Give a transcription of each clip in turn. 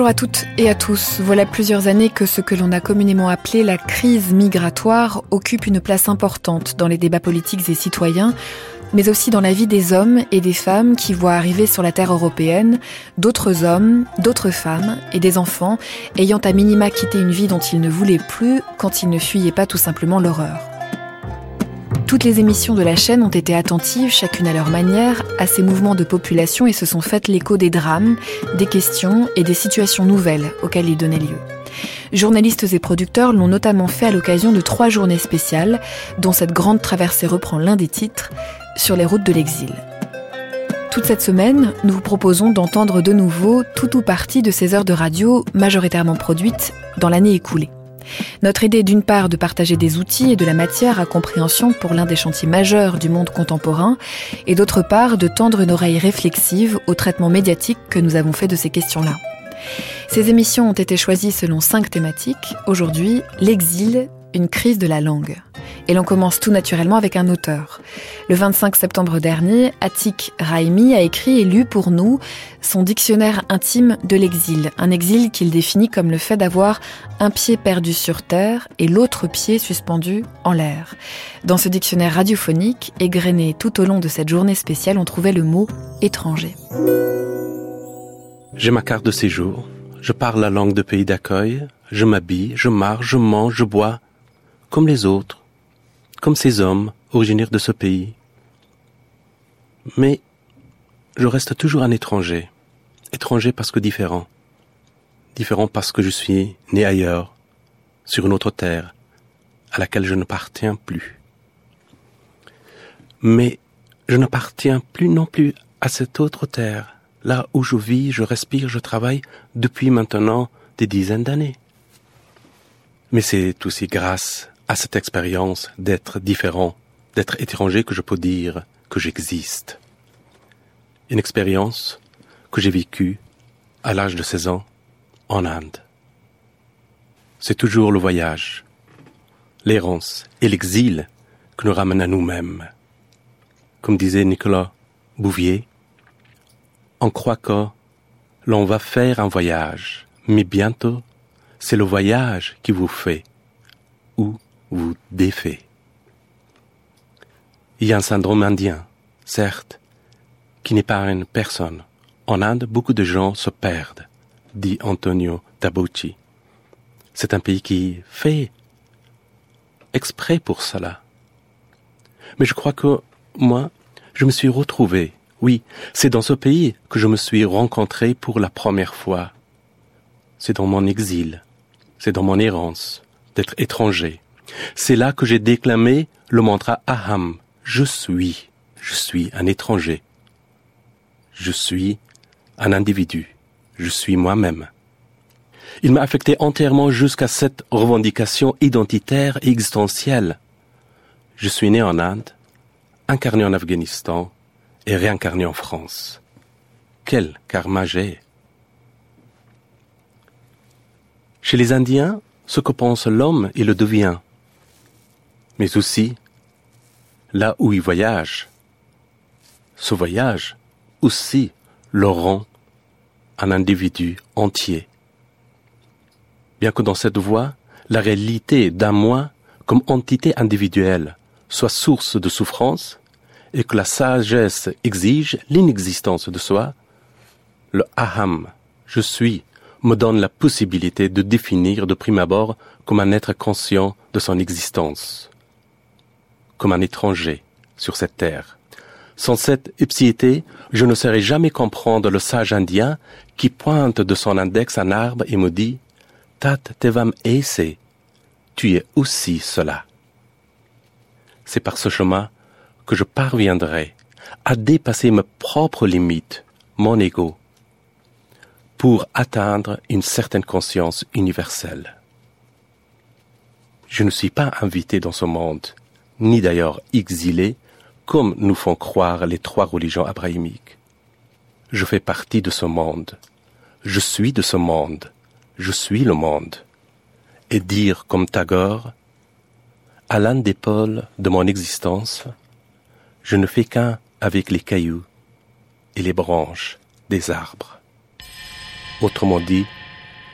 Bonjour à toutes et à tous. Voilà plusieurs années que ce que l'on a communément appelé la crise migratoire occupe une place importante dans les débats politiques et citoyens, mais aussi dans la vie des hommes et des femmes qui voient arriver sur la terre européenne d'autres hommes, d'autres femmes et des enfants ayant à minima quitté une vie dont ils ne voulaient plus quand ils ne fuyaient pas tout simplement l'horreur. Toutes les émissions de la chaîne ont été attentives, chacune à leur manière, à ces mouvements de population et se sont faites l'écho des drames, des questions et des situations nouvelles auxquelles ils donnaient lieu. Journalistes et producteurs l'ont notamment fait à l'occasion de trois journées spéciales, dont cette grande traversée reprend l'un des titres, sur les routes de l'exil. Toute cette semaine, nous vous proposons d'entendre de nouveau tout ou partie de ces heures de radio majoritairement produites dans l'année écoulée. Notre idée d'une part de partager des outils et de la matière à compréhension pour l'un des chantiers majeurs du monde contemporain, et d'autre part de tendre une oreille réflexive au traitement médiatique que nous avons fait de ces questions-là. Ces émissions ont été choisies selon cinq thématiques. Aujourd'hui, l'exil, une crise de la langue. Et l'on commence tout naturellement avec un auteur. Le 25 septembre dernier, Atik Raimi a écrit et lu pour nous son dictionnaire intime de l'exil, un exil qu'il définit comme le fait d'avoir un pied perdu sur terre et l'autre pied suspendu en l'air. Dans ce dictionnaire radiophonique, égrené tout au long de cette journée spéciale, on trouvait le mot étranger. J'ai ma carte de séjour, je parle la langue de pays d'accueil, je m'habille, je marche, je mange, je bois, comme les autres comme ces hommes originaires de ce pays. Mais je reste toujours un étranger. Étranger parce que différent. Différent parce que je suis né ailleurs, sur une autre terre, à laquelle je ne n'appartiens plus. Mais je n'appartiens plus non plus à cette autre terre, là où je vis, je respire, je travaille depuis maintenant des dizaines d'années. Mais c'est aussi grâce à cette expérience d'être différent, d'être étranger que je peux dire que j'existe. Une expérience que j'ai vécue à l'âge de 16 ans en Inde. C'est toujours le voyage, l'errance et l'exil qui nous ramènent à nous-mêmes. Comme disait Nicolas Bouvier, on croit que l'on va faire un voyage, mais bientôt c'est le voyage qui vous fait ou ou défait. Il y a un syndrome indien, certes, qui une personne. En Inde, beaucoup de gens se perdent, dit Antonio Tabucci. C'est un pays qui fait exprès pour cela. Mais je crois que moi, je me suis retrouvé. Oui, c'est dans ce pays que je me suis rencontré pour la première fois. C'est dans mon exil, c'est dans mon errance d'être étranger, c'est là que j'ai déclamé le mantra Aham. Je suis, je suis un étranger. Je suis un individu. Je suis moi-même. Il m'a affecté entièrement jusqu'à cette revendication identitaire et existentielle. Je suis né en Inde, incarné en Afghanistan et réincarné en France. Quel karma j'ai Chez les Indiens, ce que pense l'homme, il le devient mais aussi là où il voyage. Ce voyage aussi le rend un individu entier. Bien que dans cette voie, la réalité d'un moi comme entité individuelle soit source de souffrance et que la sagesse exige l'inexistence de soi, le aham, je suis, me donne la possibilité de définir de prime abord comme un être conscient de son existence comme un étranger sur cette terre. Sans cette ipsiété, je ne saurais jamais comprendre le sage indien qui pointe de son index un arbre et me dit Tat tevam ese, tu es aussi cela. C'est par ce chemin que je parviendrai à dépasser mes propres limites, mon ego, pour atteindre une certaine conscience universelle. Je ne suis pas invité dans ce monde ni d'ailleurs exilé, comme nous font croire les trois religions abrahamiques. Je fais partie de ce monde. Je suis de ce monde. Je suis le monde. Et dire comme Tagore, à l'un des pôles de mon existence, je ne fais qu'un avec les cailloux et les branches des arbres. Autrement dit,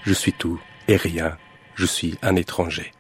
je suis tout et rien, je suis un étranger.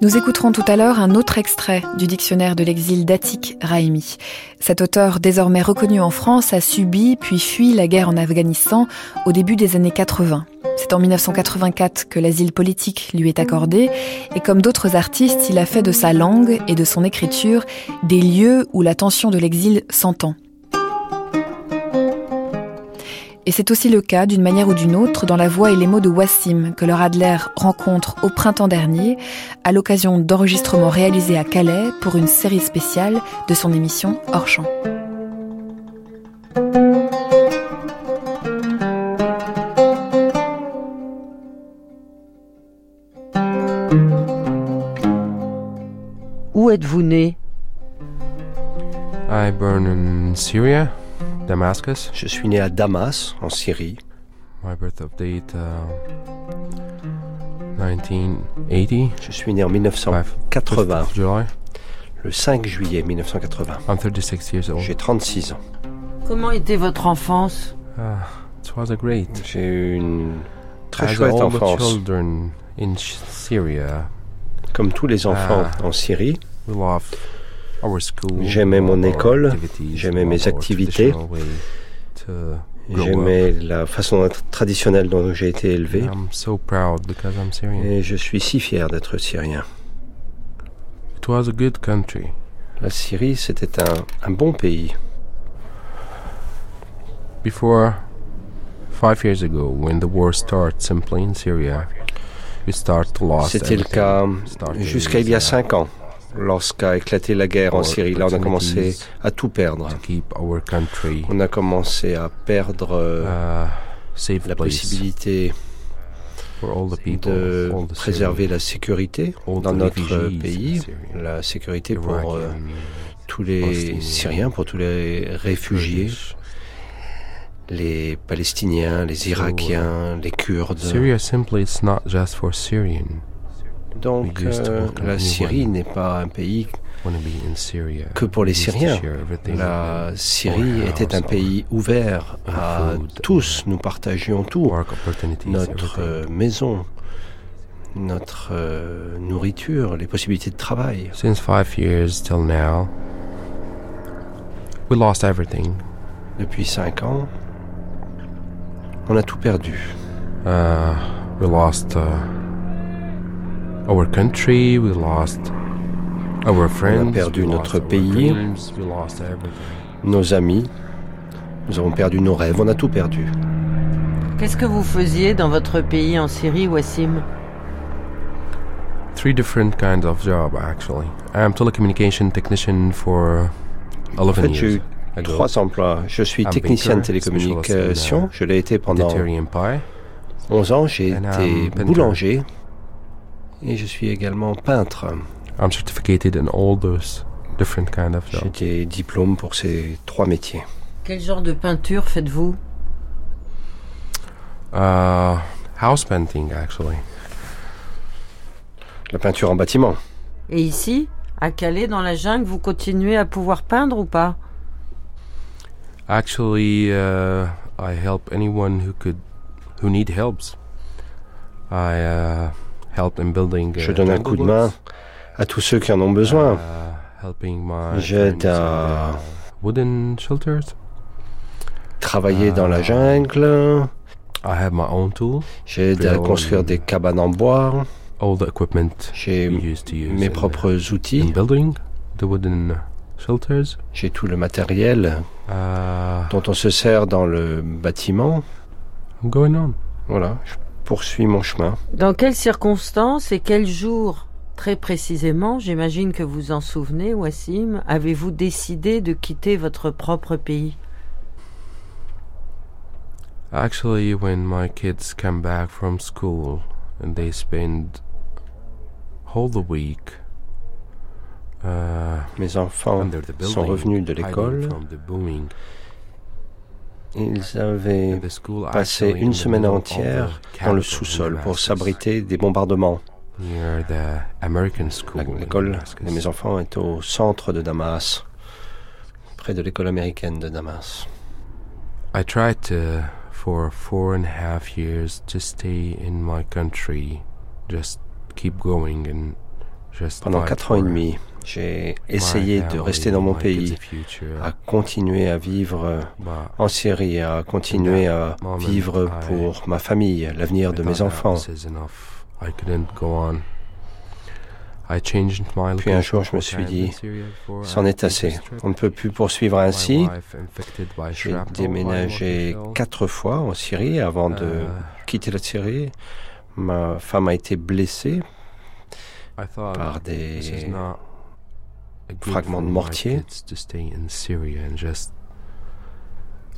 Nous écouterons tout à l'heure un autre extrait du dictionnaire de l'exil d'Atik Raimi. Cet auteur, désormais reconnu en France, a subi puis fui la guerre en Afghanistan au début des années 80. C'est en 1984 que l'asile politique lui est accordé, et comme d'autres artistes, il a fait de sa langue et de son écriture des lieux où la tension de l'exil s'entend. Et c'est aussi le cas, d'une manière ou d'une autre, dans la voix et les mots de Wassim, que leur Adler rencontre au printemps dernier, à l'occasion d'enregistrements réalisés à Calais pour une série spéciale de son émission Hors champ. Où êtes-vous né? I born in Syria. Damascus? Je suis né à Damas, en Syrie. My birth of date, uh, 1980. Je suis né en 1980. July. Le 5 juillet 1980. I'm 36 years old. J'ai 36 ans. Comment était votre enfance? Uh, it was a great. J'ai eu une très As chouette enfance. children in Syria, Comme tous les enfants Ah. en Syrie, we school. J'aimais mon our école, j'aimais mes activités. j'aimais la façon traditionnelle dont j'ai été élevé. Et je suis si fier d'être syrien. La Syrie, c'était un, un bon pays. Before five years ago, when the war started simply in Syria, we start to C'était le cas jusqu'à il y a cinq ans, lorsqu'a éclaté la guerre en Syrie. Là, on a commencé à tout perdre. On a commencé à perdre euh, uh, la possibilité for all the people, de préserver la sécurité dans notre pays, la sécurité pour euh, tous les Syriens, pour tous les réfugiés, les Palestiniens, les Irakiens, les Kurdes. Donc euh, la. Syrie n'est pas un pays que pour les Syriens. La. Syrie était un pays ouvert à tous. Nous partagions tout. Notre euh, maison, notre euh, nourriture, les possibilités de travail. Since five years till now, we lost everything. Depuis cinq ans, on a tout perdu. Uh, we lost uh, our country. We lost our friends. perdu we notre lost our pays. dreams, we lost everything. Nos amis, nous avons perdu nos rêves, on a tout perdu. Qu'est-ce que vous faisiez dans votre pays en Syrie, Wassim? Three different kinds of job actually. I'm telecommunication technician for 11 En fait, years eu trois emplois. Je suis technicien de uh, Je l'ai été pendant Dairy and Pie. 11 ans. J'ai été boulanger. Et je suis également peintre. I'm certificated in all those different kind of J'ai jobs. des diplômes pour ces trois métiers. Quel genre de peinture faites-vous? Uh, house painting actually. La peinture en bâtiment. Et ici, à Calais, dans la jungle, vous continuez à pouvoir peindre ou pas? Actually, uh, I help anyone who could, who need helps. I uh, help in building. Uh, Je donne un coup de main à tous ceux qui en ont besoin. uh, helping my J'aide à- uh, wooden shelters. Travailler dans la Ah. jungle. I have my own tool. J'aide à construire des cabanes en bois. J'ai mes propres outils. building the wooden shelters. J'ai tout le matériel Uh, dont on se sert dans le bâtiment. I'm going on. Voilà, je poursuis mon chemin. Dans quelles circonstances et quel jour Très précisément, j'imagine que vous en souvenez, Wassim, avez-vous décidé de quitter votre propre pays? Actually, when my kids come back from school and they spend whole the week uh, Mes enfants under the sont building, revenus de l'école from the booming, Ils avaient passé une semaine entière dans le sous-sol pour s'abriter des bombardements. L'école de mes enfants est au centre de Damas, près de l'école américaine de Damas. I tried to, for four and a half years, to stay in my country, just keep going and just Pendant quatre ans et demi, j'ai essayé de rester dans mon pays, à continuer à vivre but en Syrie, à continuer à vivre pour ma famille, l'avenir de mes enfants. Puis un jour, je me suis dit, C'en est assez. On ne peut plus poursuivre ainsi. J'ai déménagé quatre fois en Syrie avant de Uh, quitter la Syrie. Ma femme a été blessée par des for de mortier.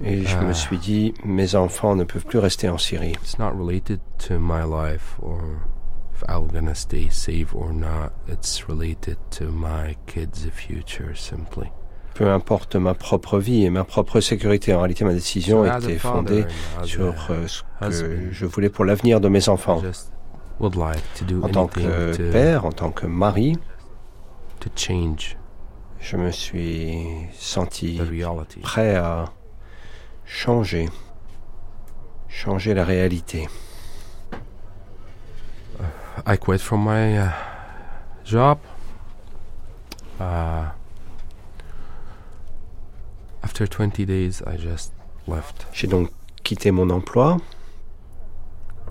et je me Ah. suis dit mes enfants ne peuvent plus rester en Syrie. it's not related to my life or if I'm gonna stay safe or not. It's related to my kids' future simply. Peu importe ma propre vie et ma propre sécurité. En réalité, ma décision était fondée sur euh, ce que je voulais pour l'avenir de mes enfants. En tant que père, en tant que mari, to change je me suis senti prêt à changer, changer la réalité. I quit from my uh, job. Uh, after 20 days, I just left J'ai donc quitté mon emploi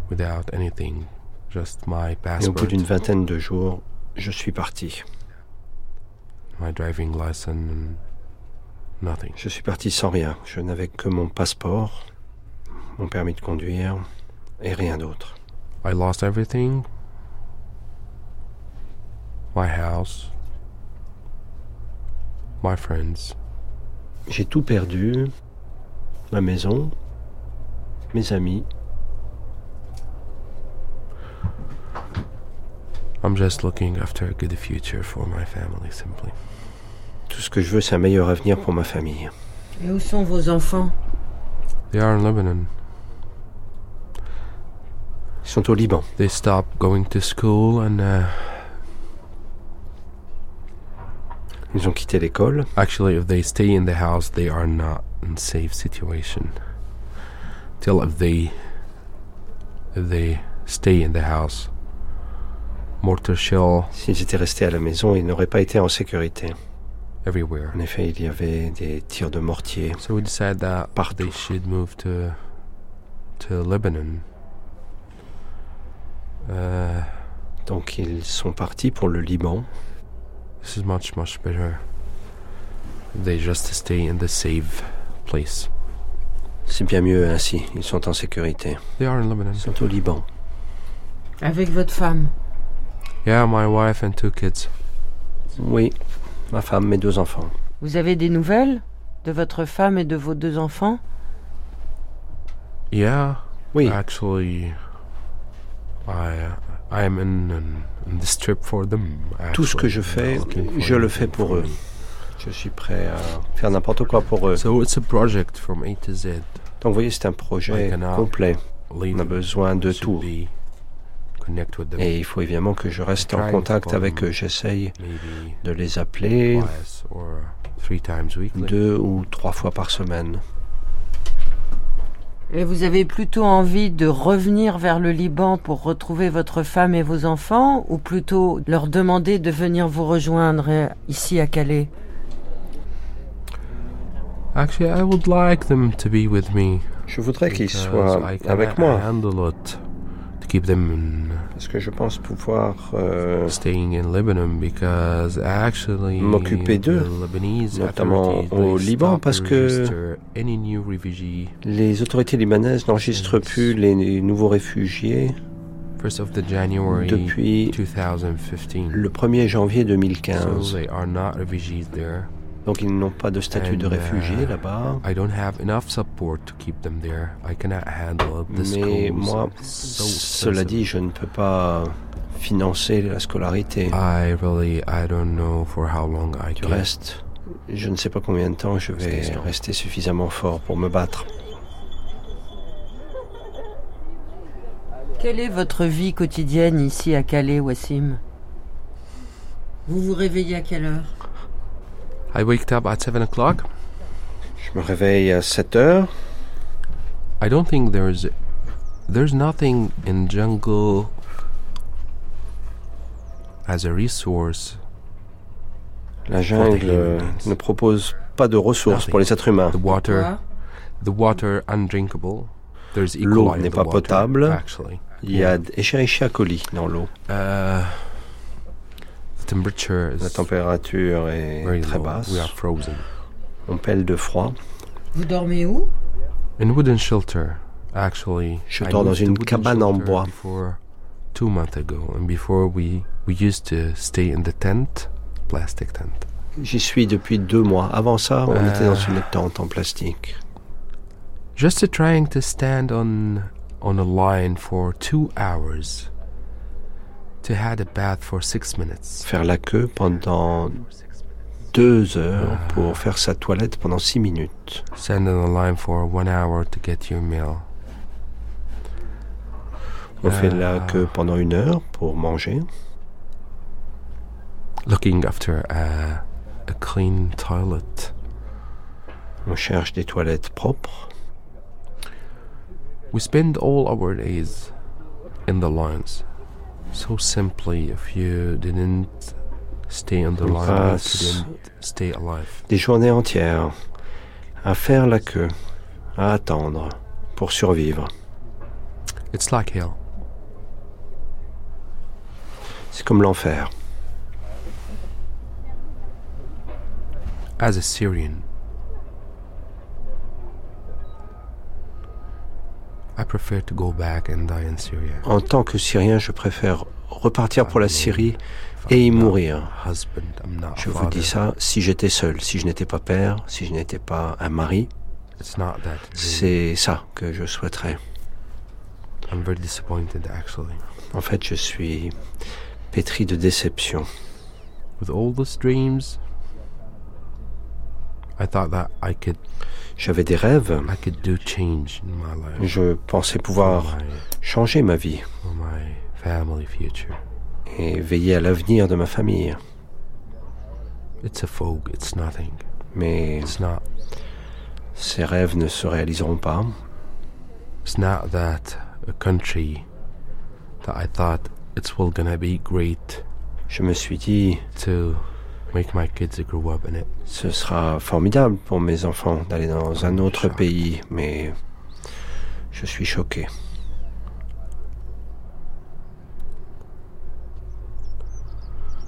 without anything, just my et au bout d'une vingtaine de jours, je suis parti. My driving license, and nothing. Je suis parti sans rien. Je n'avais que mon passeport, mon permis de conduire et rien d'autre. I lost everything my house, my friends, J'ai tout perdu, ma maison, mes amis. I'm just looking after a good future for my family simply. Tout ce que je veux, c'est un meilleur avenir pour ma famille. Et où sont vos enfants? They are in Lebanon. Ils sont au Liban. They stopped going to school and uh, Ils ont quitté l'école. Actually, if they stay in the house, they are not in safe situation. Till if they if they stay in the house, mortar shell S'ils étaient restés à la maison, ils n'auraient pas été en sécurité. Everywhere. En effet, il y avait des tirs de mortier. So we decided that Partout. they should move to to Lebanon. Uh, Donc ils sont partis pour le Liban. this is much much better. They just stay in the safe place. C'est bien mieux ainsi. Ils sont en sécurité. They are in Lebanon. Ils sont au Liban. Avec votre femme Yeah, my wife and two kids. Oui, ma femme, mes deux enfants. Vous avez des nouvelles de votre femme et de vos deux enfants? Yeah, Oui, Actually, I I am in, in, in this trip for them. Tout ce que je fais, I'm je le fais pour eux. me. je suis prêt à faire n'importe quoi pour eux. So it's a project from A to Z. Donc vous voyez, c'est un projet complet. On a besoin de tout. be. Et il faut évidemment que je reste en contact avec eux. J'essaye de les appeler deux ou trois fois par semaine. Et vous avez plutôt envie de revenir vers le Liban pour retrouver votre femme et vos enfants ou plutôt leur demander de venir vous rejoindre ici à Calais? Actually, I would like them to be with me. Je voudrais qu'ils soient avec moi keep them in parce que je pense pouvoir euh, staying in Lebanon because actually M'occuper d'eux, notamment au Liban, parce que les autorités libanaises n'enregistrent plus les nouveaux réfugiés depuis 2015. le 1er janvier So 2015. Donc ils n'ont pas de statut de réfugié là-bas. Mais moi, cela dit, je ne peux pas financer la scolarité. du reste, je ne sais pas combien de temps je vais rester suffisamment fort pour me battre. Quelle est votre vie quotidienne ici à Calais, Wassim? Vous vous réveillez à quelle heure? I waked up at 7 o'clock. Je me réveille à 7 heures. I don't think there's there's nothing in jungle as a resource. La jungle euh, ne propose pas de ressources pour les êtres humains. The water, the water undrinkable. There's. L'eau n'est pas water, potable. Actually, Il y a Escherichia coli dans l'eau. uh, La température est very très low. basse. We are frozen. On pèle de froid. Vous dormez où? In wooden shelter, actually. Je dors dans une cabane en bois. Before two months ago, and before we we used to stay in the tent, plastic tent. J'y suis depuis deux mois. Avant ça, on Euh. était dans une tente en plastique. Just trying to stand on on a line for two hours. To had a bath for six minutes. Faire la queue pendant deux heures pour faire sa toilette pendant six minutes. On a line for one hour to get your meal. On fait Ah. la queue pendant une heure pour manger. Looking after a a clean toilet. On cherche des toilettes propres. We spend all our days in the lines. So simply, if you didn't stay on the On line, you stay alive. Des journées entières à faire la queue, à attendre pour survivre. It's like hell. C'est comme l'enfer. As a Syrian, I prefer to go back and die in Syria. En tant que Syrien, je préfère repartir pour la Syrie et y mourir. Je vous dis ça si j'étais seul, si je n'étais pas père, si je n'étais pas un mari. C'est ça que je souhaiterais. I'm very disappointed actually. En fait, je suis pétri de déception. J'avais des rêves. I could do change in my life. Je pensais pouvoir my, changer ma vie et veiller à l'avenir de ma famille. It's a fog, it's nothing. Mais It's not ces rêves ne se réaliseront pas. it's not that a country that I thought it's well gonna be great Je me suis dit, make my kids grow up in it. ce sera formidable pour mes enfants d'aller dans un autre pays, mais je suis choqué.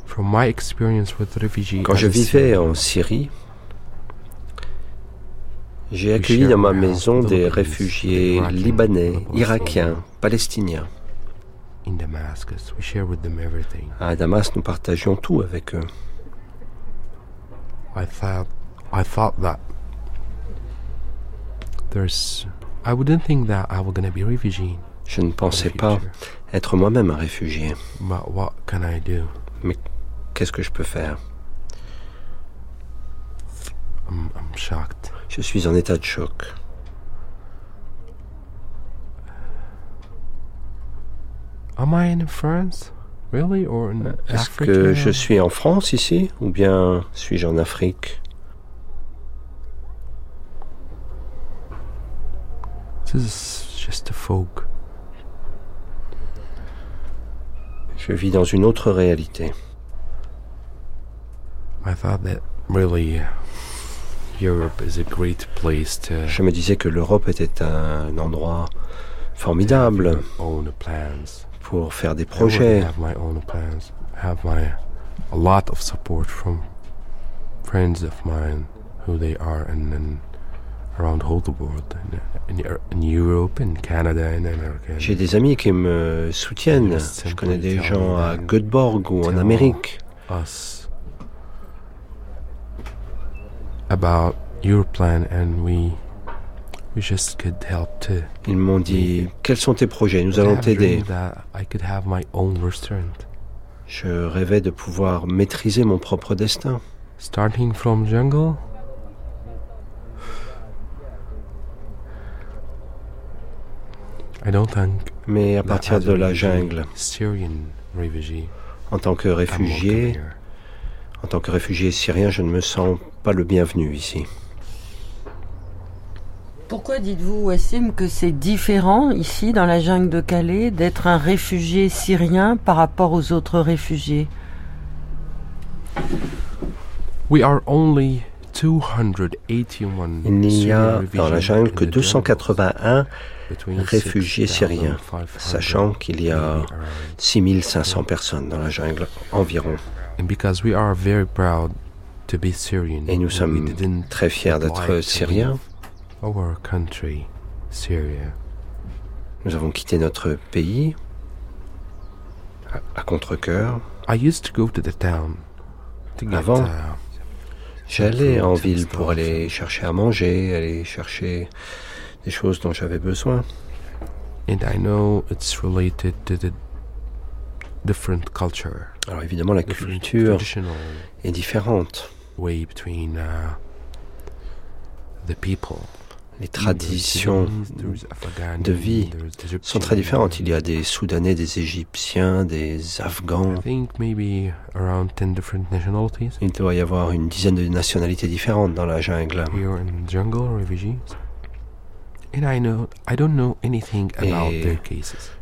From my experience with refugee Quand je vivais en Syrie, j'ai accueilli dans ma maison des réfugiés libanais, irakiens, palestiniens. in Damascus, we share with them everything. À Damas, nous partagions tout avec eux. I thought I thought that there's I wouldn't think that I was gonna be a refugee. Je ne pensais pas être moi-même un réfugié. But what can I do? Qu'est-ce que je peux faire? I'm I'm shocked. Je suis en état de choc. Am I in France? Really? Or in Est-ce que je suis en France ici? Ou bien suis-je en Afrique? This is just a fog. Je vis dans une autre réalité. I thought that really uh, Europe is a great place to Je me disais que l'Europe était un endroit formidable your own plans. Pour faire des projets. J'ai des amis qui me soutiennent. Je connais des gens à Göteborg ou en Amérique. about your plan and we we just could help to Ils m'ont dit Quels sont tes projets? Nous allons t'aider. Je rêvais de pouvoir maîtriser mon propre destin. starting from jungle? I don't think Mais à partir de la jungle, en tant que réfugié, en tant que réfugié syrien, je ne me sens pas le bienvenu ici. Pourquoi dites-vous, Wassim, que c'est différent ici, dans la jungle de Calais, d'être un réfugié syrien par rapport aux autres réfugiés? We are only 281 Il n'y a Syrian dans la jungle que the 281 between réfugiés syriens, 6,500, sachant qu'il y a maybe around. 6500 personnes dans la jungle environ. And because we are very proud to be Syrian, Et nous sommes très fiers d'être syriens. Leave Our country, Syria. Nous avons quitté notre pays à, à contre-cœur. I used to go to the town to get Avant, uh, J'allais en ville pour aller chercher à manger, aller chercher des choses dont j'avais besoin. and I know it's related to the different culture, Alors évidemment, la culture est différente. way between uh, the people. Les traditions de vie sont très différentes. Il y a des Soudanais, des Égyptiens, des Afghans. I think maybe around 10 different nationalities Il doit y avoir une dizaine de nationalités différentes dans la jungle. here in jungle refugees. And I know I don't know anything about Et-.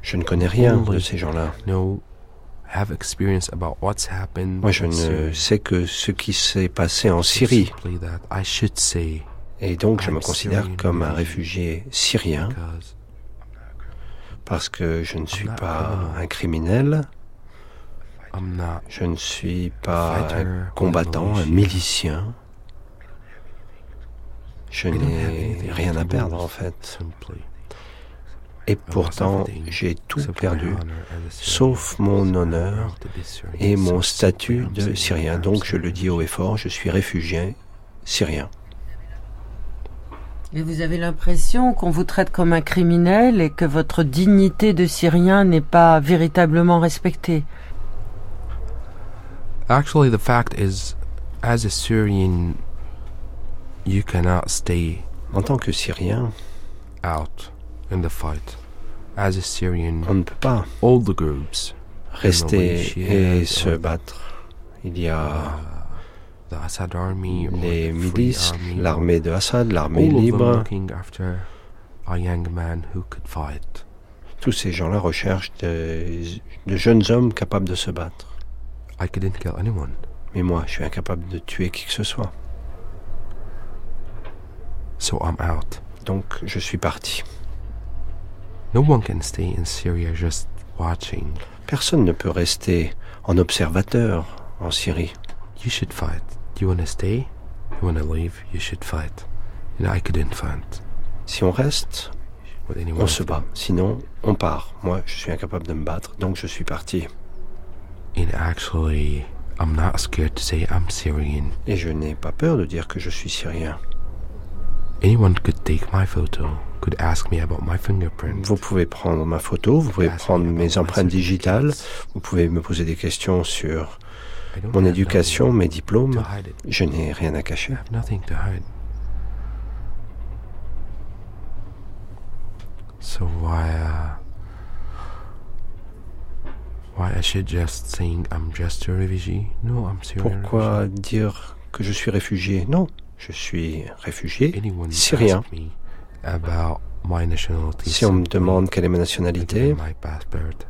Je ne connais rien de ces gens-là. No have experience about what's happened. Moi, je ne sais que ce qui s'est passé en Syrie. Et donc, je me considère comme un réfugié syrien parce que je ne suis pas un criminel, je ne suis pas un combattant, un milicien. Je n'ai rien à perdre en fait. Et pourtant, j'ai tout perdu, sauf mon honneur et mon statut de Syrien. Donc je le dis haut et fort, je suis réfugié syrien. Et vous avez l'impression qu'on vous traite comme un criminel et que votre dignité de Syrien n'est pas véritablement respectée. Actually, the fact is, as a Syrian, you cannot stay En tant que Syrien, out in the fight. As a Syrian, on ne peut pas all the groups, rester et se battre. Il y a or les milices, l'armée de Assad, l'armée libre. looking after a young man who could fight. Tous ces gens-là recherchent de, de jeunes hommes capables de se battre. I couldn't kill anyone. Mais moi, je suis incapable de tuer qui que ce soit. So I'm out. Donc, je suis parti. No one can stay in Syria just watching. Personne ne peut rester en observateur en Syrie. You should fight. You want to stay? You want to leave? You should fight. And I couldn't fight Si on reste, on se bat. Sinon, on part. Moi, je suis incapable de me battre, donc je suis parti. And actually, I'm not scared to say I'm Syrian. Et je n'ai pas peur de dire que je suis syrien. Anyone could take my photo, could ask me about my fingerprint. Vous pouvez prendre ma photo, vous pouvez prendre mes empreintes digitales, vous pouvez me poser des questions sur mon éducation, mes diplômes. Je n'ai rien à cacher. have nothing to hide. So why, uh, why I should just saying I'm just a refugee? No, I'm Syrian. Pourquoi refugee. dire que je suis réfugié? Non, je suis réfugié Anyone syrien. ask me about my nationality? Si on me demande quelle est ma nationalité, them my passport.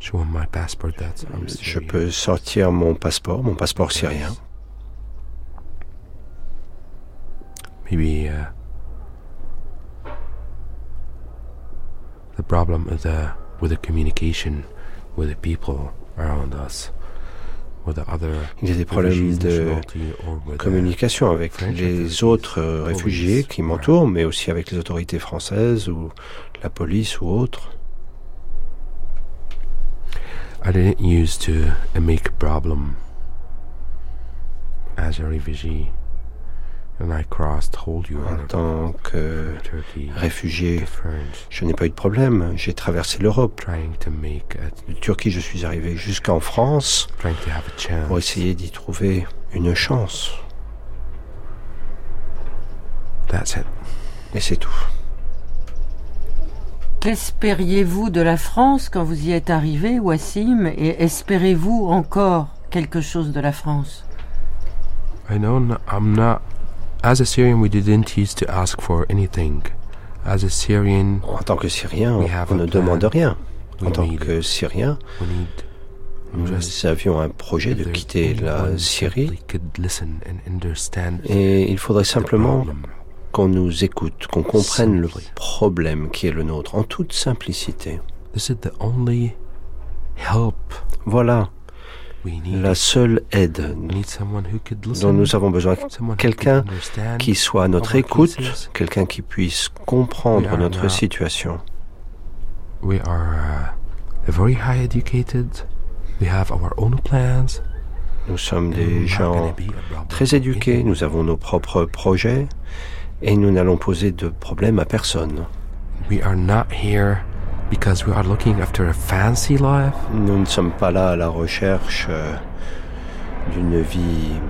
Je peux sortir mon passeport, mon passeport syrien. Maybe uh, the problem is with the communication with the people around us, with the other Il y a des problèmes de communication avec les autres euh, réfugiés qui m'entourent, mais aussi avec les autorités françaises ou la police ou autres. I didn't used to make a problem as a refugee, and I crossed whole En Europe, tant que Turkey, réfugié, je n'ai pas eu de problème. J'ai traversé l'Europe. trying to make a, De Turquie, je suis arrivé jusqu'en France trying to have a chance. pour essayer d'y trouver une chance. That's it. Et c'est tout. Qu'espériez-vous de la France quand vous y êtes arrivé, Wassim, et espérez-vous encore quelque chose de la France? I know n- I'm not. As a Syrian, we didn't used to ask for anything. As a Syrian, En tant que Syrien, We have on a ne plan. demande rien. En tant need que Syrien, we need nous avions un projet de quitter la Syrie et il faudrait the simplement. Qu'on nous écoute, qu'on comprenne le problème qui est le nôtre, en toute simplicité. Voilà la seule aide dont nous avons besoin. quelqu'un. Qui soit à notre écoute, quelqu'un qui puisse comprendre notre situation. We are very high educated. We have our own plans. Nous sommes des gens très éduqués, nous avons nos propres projets et nous n'allons poser de problème à personne. We are not here because we are looking after a fancy life. Nous ne sommes pas là à la recherche euh, d'une vie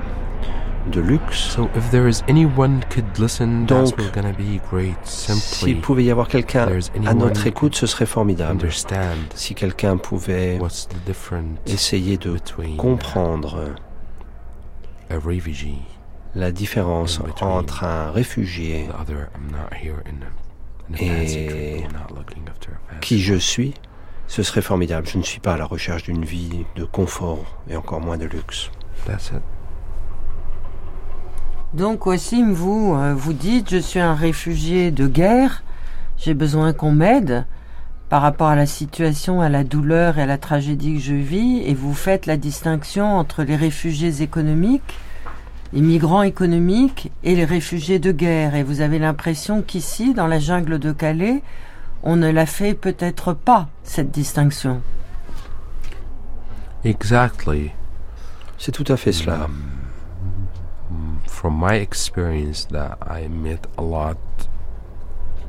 de luxe. So if there is anyone could listen, that's Donc, what's gonna be great. Simply S'il pouvait y avoir quelqu'un à notre écoute, ce serait formidable. understand Si quelqu'un pouvait what's the difference essayer de between comprendre a refugee la différence entre un réfugié Et qui je suis, ce serait formidable. Je ne suis pas à la recherche d'une vie de confort et encore moins de luxe. That's it. Donc Wassim, vous, euh, vous dites, je suis un réfugié de guerre, j'ai besoin qu'on m'aide par rapport à la situation, à la douleur et à la tragédie que je vis, et vous faites la distinction entre les réfugiés économiques, les migrants économiques et les réfugiés de guerre. Et vous avez l'impression qu'ici, dans la jungle de Calais, on ne la fait peut-être pas, cette distinction. Exactly. C'est tout à fait cela. From my experience, that I met a lot,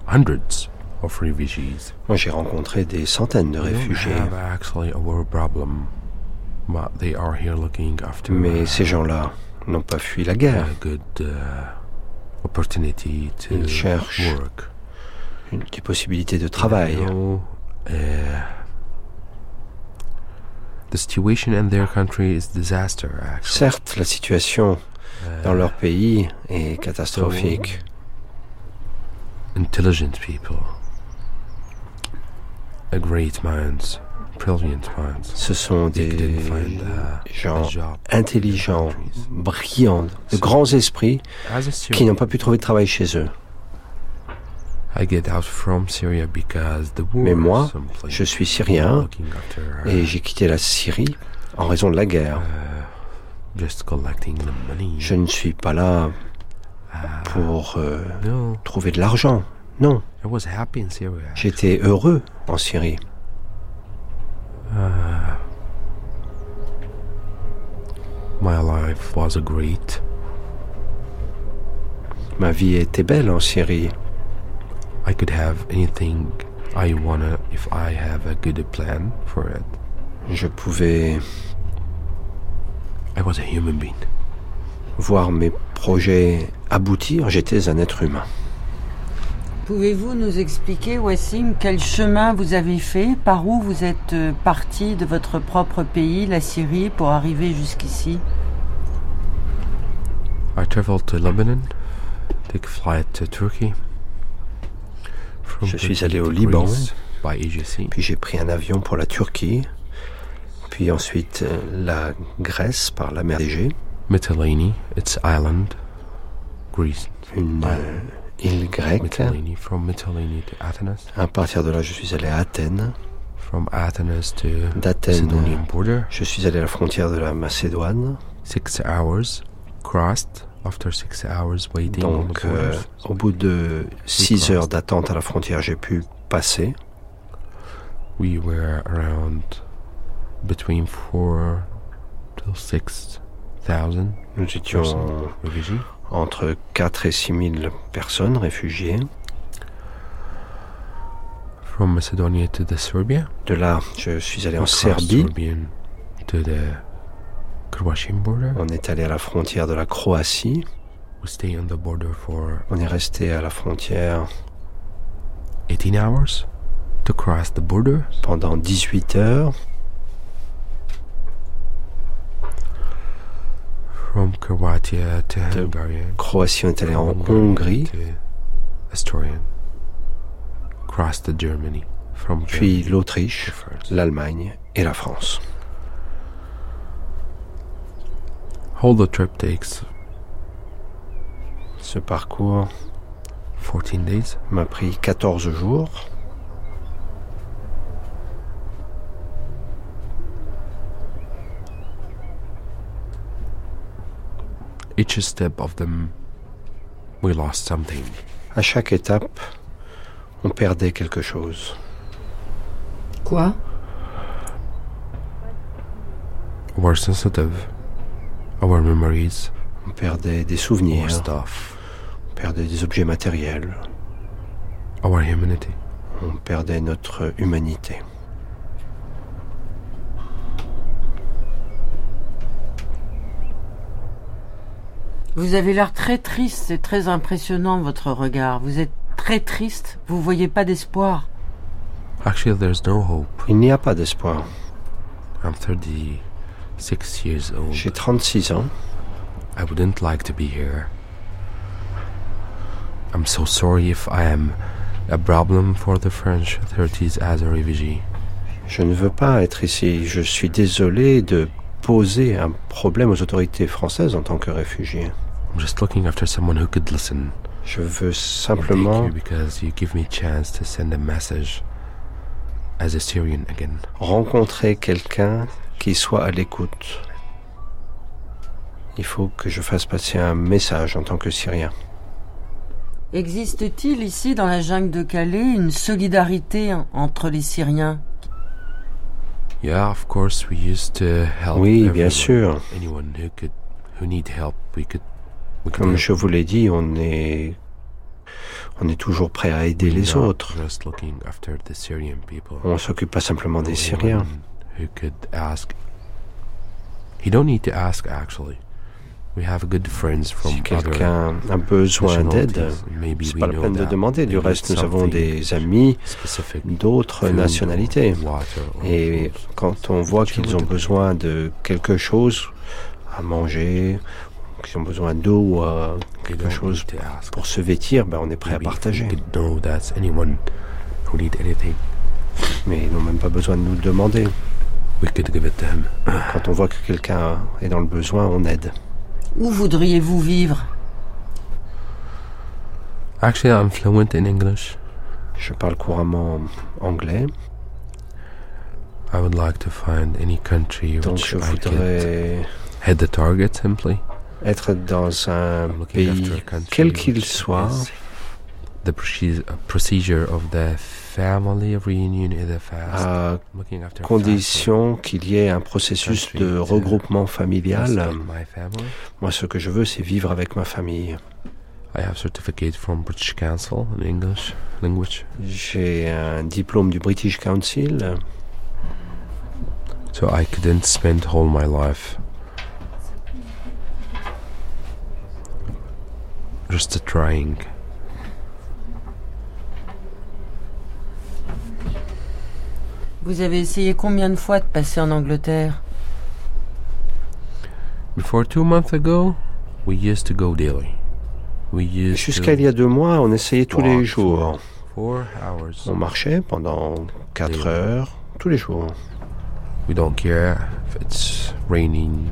hundreds of refugees. Moi, j'ai rencontré des centaines de réfugiés, have actually a war problem, but they are here looking after mais ces gens-là n'ont pas fui la guerre. uh, Ils cherchent. Une- Des possibilités de travail. Uh, Certes, la situation Uh, dans leur pays est catastrophique. intelligent people, a great minds. Ce sont des gens intelligents, brillants, de grands esprits qui n'ont pas pu trouver de travail chez eux. I get out from Syria because the war Mais moi, je suis syrien et j'ai quitté la Syrie en raison de la guerre. uh. Je ne suis pas là Uh, pour euh, trouver de l'argent. Non, I was happy in Syria. j'étais heureux en Syrie. My life was a great. Ma vie était belle en Syrie. I could have anything I wanna if I have a good plan for it. Je pouvais I was a human being. voir mes projets aboutir. J'étais un être humain. Pouvez-vous nous expliquer, Wassim, quel chemin vous avez fait, par où vous êtes euh, parti de votre propre pays, la Syrie, pour arriver jusqu'ici? I traveled to Lebanon, took a flight to Turkey. From Je suis allé au Liban. Puis j'ai pris un avion pour la Turquie. Puis ensuite euh, la Grèce par la mer Égée. Mytilene, it's island. Greece. Une euh, île grecque. À partir de là, je suis allé à Athènes. From Athens to D'Athènes, border. je suis allé à la frontière de la Macédoine. Six hours crossed after six hours waiting Donc, euh, au bout de six heures d'attente à la frontière, j'ai pu passer. we were around between four to six thousand Nous étions. Entre 4 et 6 000 personnes réfugiées. From Macedonia to the Serbia. De là, je suis allé en Serbie. Serbian to the Croatian border. On est allé à la frontière de la Croatie. We stay on the border for On est resté à la frontière 18 hours. to cross the border. Pendant 18 heures. From Croatia to De. Croatie, on est allé en Hungary Hongrie, puis l'Autriche, l'Allemagne et la France. Whole the trip takes Ce parcours 14 days. m'a pris 14 jours. Each step of them, we lost something. À chaque étape, on perdait quelque chose. Quoi? Our sensitive, our memories, On perdait des our souvenirs, stuff, on perdait des objets matériels, our humanity. on perdait notre humanité. Vous avez l'air très triste, c'est très impressionnant votre regard. Vous êtes très triste, vous voyez pas d'espoir. Actually, there's no hope. Il n'y a pas d'espoir. I'm 36 years old. J'ai 36 ans. I wouldn't like to be here. I'm so sorry if I am a problem for the French authorities as a refugee. Je ne veux pas être ici. Je suis désolé de poser un problème aux autorités françaises en tant que réfugié. I'm just looking after someone who could listen. Je veux simplement you because you give me a chance to send a message as a Syrian again. rencontrer quelqu'un qui soit à l'écoute. Il faut que je fasse passer un message en tant que Syrien. Existe-t-il ici dans la jungle de Calais une solidarité entre les Syriens? Yeah, of course, we used to help Oui, everyone. bien sûr. Anyone who could, who need help, we could. Comme je vous l'ai dit, on est, on est toujours prêt à aider les autres. On s'occupe pas simplement des Syriens. Si quelqu'un a besoin d'aide, c'est pas la peine de demander. Du reste, nous avons des amis d'autres nationalités. Et quand on voit qu'ils ont besoin de quelque chose à manger, qu'ils ont besoin d'eau ou euh, quelque don't chose pour se vêtir, ben on est prêt à partager. Mais ils n'ont même pas besoin de nous le demander. We could give it to him. Quand on voit que quelqu'un est dans le besoin, on aide. Où voudriez-vous vivre? Actually, I'm fluent in English. Je parle couramment anglais, I would like to find any country donc which je I could voudrais hit the target simply. Être dans un pays, quel qu'il soit, The proce- procedure of the family reunion is a fast. à condition qu'il y ait un processus de regroupement familial. Moi, ce que je veux, c'est vivre avec ma famille. I have certificate from British Council in English language, J'ai un diplôme du British Council, so I couldn't spend all my life just trying. Vous avez essayé combien de fois de passer en Angleterre? Before two months ago, we used to go daily. We used Jusqu'à il y a deux mois, on essayait tous les jours. for four hours. On marchait pendant quatre heures, tous les jours. We don't care if it's raining,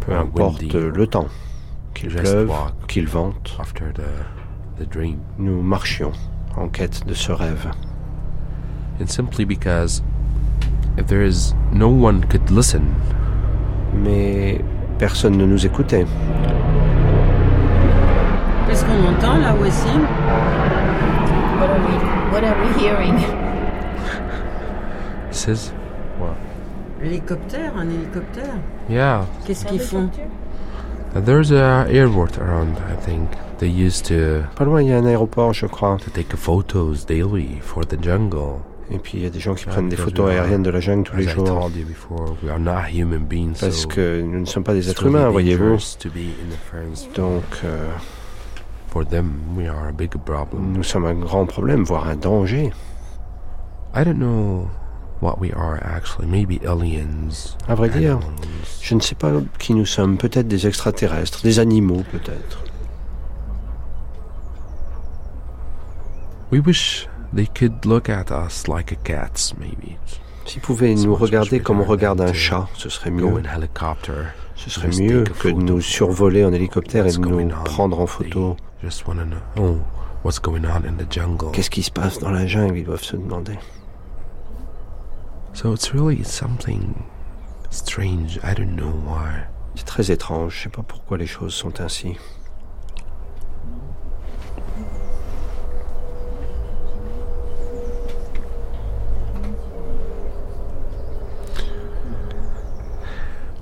Peu or importe le temps. Qu'il pleuve, qu'il vente, after the the dream. nous marchions en quête de ce rêve. And simply because if there is no one could listen, Mais personne ne nous écoutait. Qu'est-ce qu'on entend là, Wassim What are we what are we hearing? this is Hélicoptère, un hélicoptère yeah. Qu'est-ce qu'ils font? There's a airport around. I think they used to Pas loin, il y a un aéroport, je crois. to take photos daily for the jungle. Et puis il y a des gens qui Ah, prennent des photos aériennes de la jungle tous les jours. before, we are not human beings. Parce so que nous ne sommes pas des êtres humains, voyez-vous. dangerous to be in the France. Donc euh, For them, we are a big problem. nous sommes un grand problème, voire un danger. I don't know what we are actually. Maybe aliens. À vrai dire, je ne sais pas qui nous sommes. Peut-être des extraterrestres, des animaux peut-être. We wish they could look at us like a cats, maybe. S'ils pouvaient nous regarder comme on regarde un chat, ce serait mieux. Ce serait mieux que de nous survoler en hélicoptère et de nous prendre en photo. Oh, what's going on in the jungle? Qu'est-ce qui se passe dans la jungle? Ils doivent se demander. So it's really something strange. I don't know why. C'est très étrange. Je sais pas pourquoi les choses sont ainsi.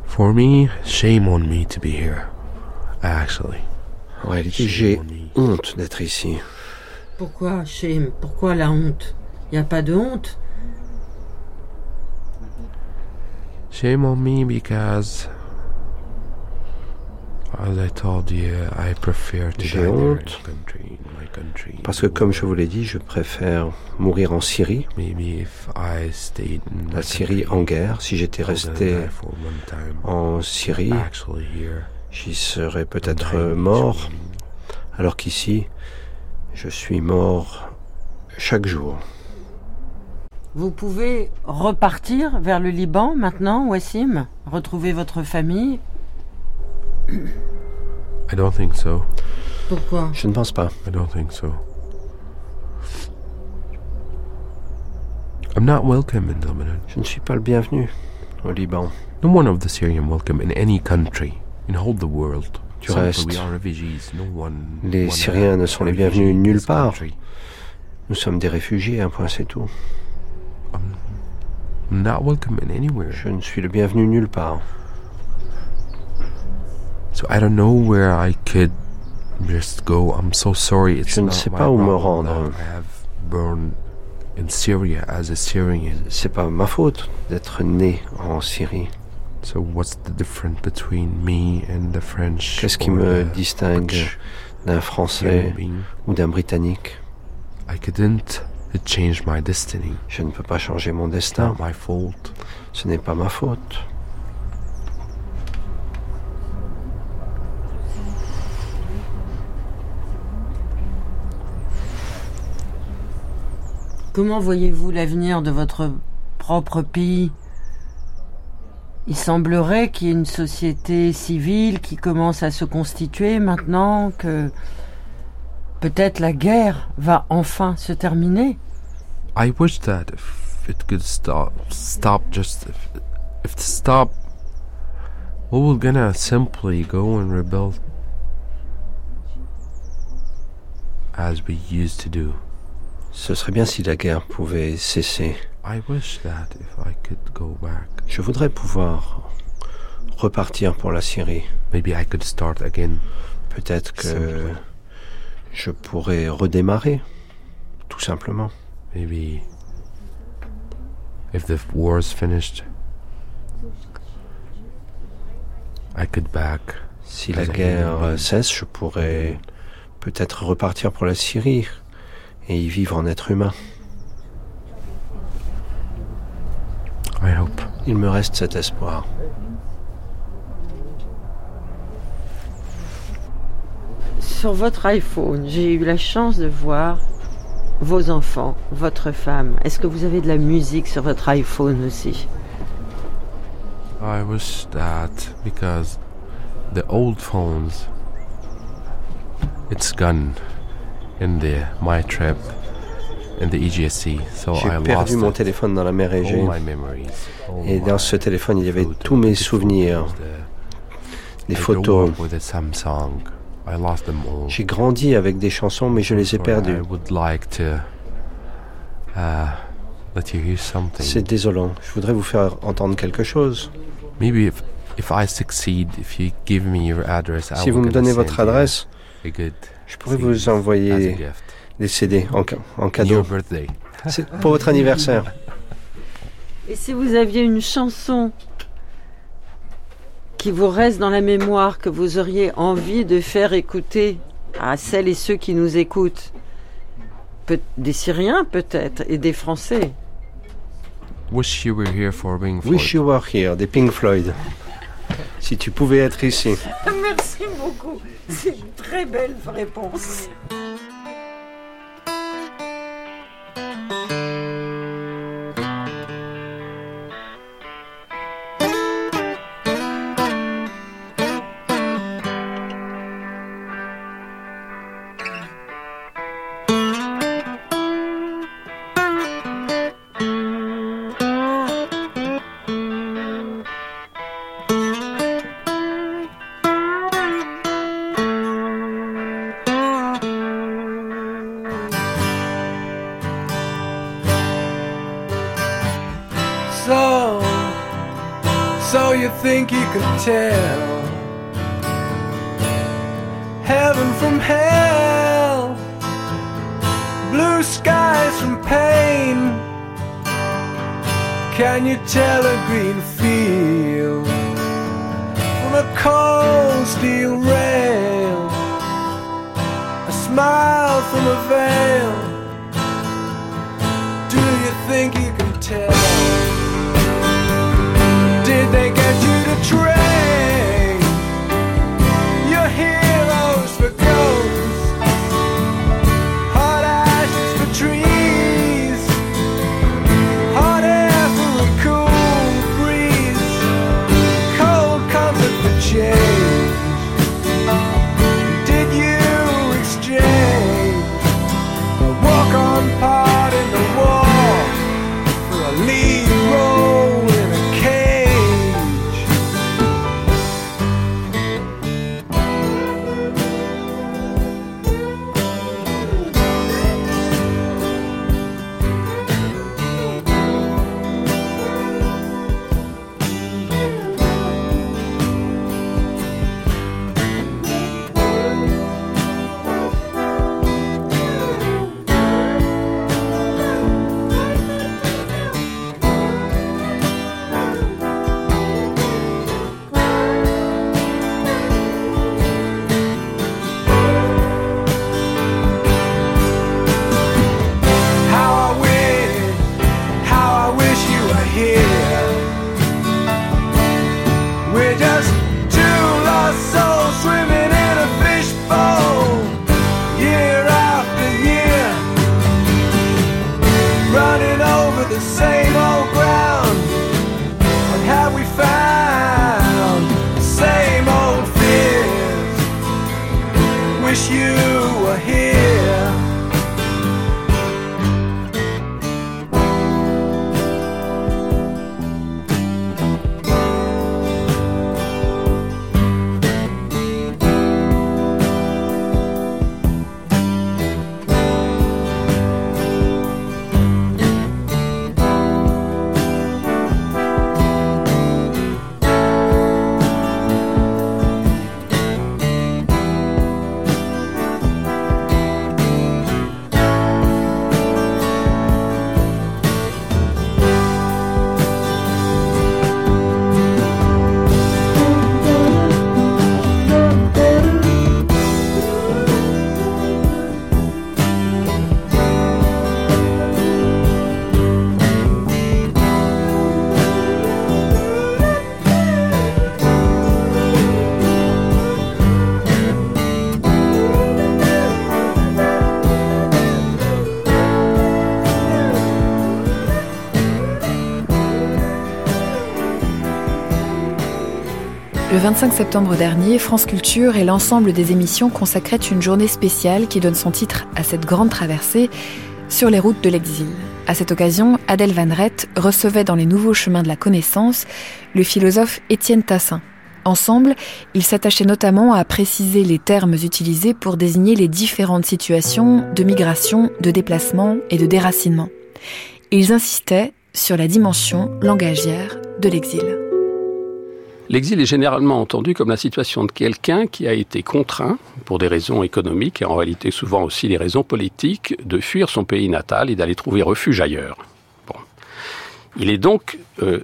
For me, shame on me to be here. Actually, En réalité, j'ai honte d'être ici. Pourquoi, shame? Pourquoi la honte? Il n'y a pas de honte? Shame on me because, as I told you, I prefer to J'ai die there in honte the country, in my country. Parce que, comme je vous l'ai dit, je préfère mourir en Syrie, Maybe if I stayed in la Syrie en guerre. Si j'étais resté en Syrie, j'y serais peut-être mort, alors qu'ici, je suis mort chaque jour. Vous pouvez repartir vers le Liban maintenant, Wassim Retrouver votre famille I don't think so. Pourquoi? Je ne pense pas. I don't think so. I'm not welcome in Lebanon. Je ne suis pas le bienvenu au Liban. No one of the Syrian welcome in any country in all the world. Du reste, we are refugees. No one, les Syriens ne sont les bienvenus nulle part. Nous sommes des réfugiés, un point c'est tout. I'm not welcome in anywhere. Je ne suis le bienvenu nulle part. So I don't know where I could just go. I'm so sorry. It's Je ne sais pas où me rendre. I have born in Syria as a Syrian. C'est pas ma faute d'être né en Syrie. So what's the difference between me and the French? Qu'est-ce qui me distingue d'un Français ou d'un Britannique? I couldn't change my destiny. Je ne peux pas changer mon It's destin. not my fault. Ce n'est pas ma faute. Comment voyez-vous l'avenir de votre propre pays? Il semblerait qu'il y ait une société civile qui commence à se constituer maintenant, que peut-être la guerre va enfin se terminer. I wish that if it could stop, stop just if, if to stop, we were gonna simply go and rebuild as we used to do. Ce serait bien si la guerre pouvait cesser. I wish that if I could go back, Je voudrais pouvoir repartir pour la Syrie. maybe I could start again. Peut-être que Simplement. je pourrais redémarrer, tout simplement. Maybe if the war's finished, I could back. Si la guerre being. cesse, je pourrais peut-être repartir pour la Syrie et y vivre en être humain. I hope. Il me reste cet espoir. Sur votre iPhone, j'ai eu la chance de voir vos enfants, votre femme. Est-ce que vous avez de la musique sur votre iPhone aussi? I wish that because the old phones, it's gone in the my trip in the EGSC, so J'ai I lost perdu mon téléphone dans la mer Égée. all my memories. all Et dans ce téléphone, il y avait tous mes souvenirs, grew photos. with a Samsung. I lost them all. J'ai grandi avec des chansons, mais je les ai perdues. I would like to uh, let you hear something. C'est désolant. Je voudrais vous faire entendre quelque chose. Maybe if if I succeed, if you give me your address, I Si will vous me donnez votre you adresse, je pourrais vous envoyer des CD en, cadeau. birthday. C'est pour votre anniversaire. Et si vous aviez une chanson qui vous reste dans la mémoire, que vous auriez envie de faire écouter à celles et ceux qui nous écoutent, des Syriens peut-être et des Français, Wish You Were Here for Pink Floyd. Wish You Were Here, des Pink Floyd. Si tu pouvais être ici. Merci beaucoup. C'est une très belle réponse. Can tell heaven from hell, blue skies from pain? Can you tell a green field from a cold steel rail? A smile from a veil. Le 25 septembre dernier, France Culture et l'ensemble des émissions consacraient une journée spéciale qui donne son titre à cette grande traversée sur les routes de l'exil. À cette occasion, Adèle Van Rett recevait dans les nouveaux chemins de la connaissance le philosophe Étienne Tassin. Ensemble, ils s'attachaient notamment à préciser les termes utilisés pour désigner les différentes situations de migration, de déplacement et de déracinement. Ils insistaient sur la dimension langagière de l'exil. L'exil est généralement entendu comme la situation de quelqu'un qui a été contraint, pour des raisons économiques et en réalité souvent aussi des raisons politiques, de fuir son pays natal et d'aller trouver refuge ailleurs. Il est donc euh,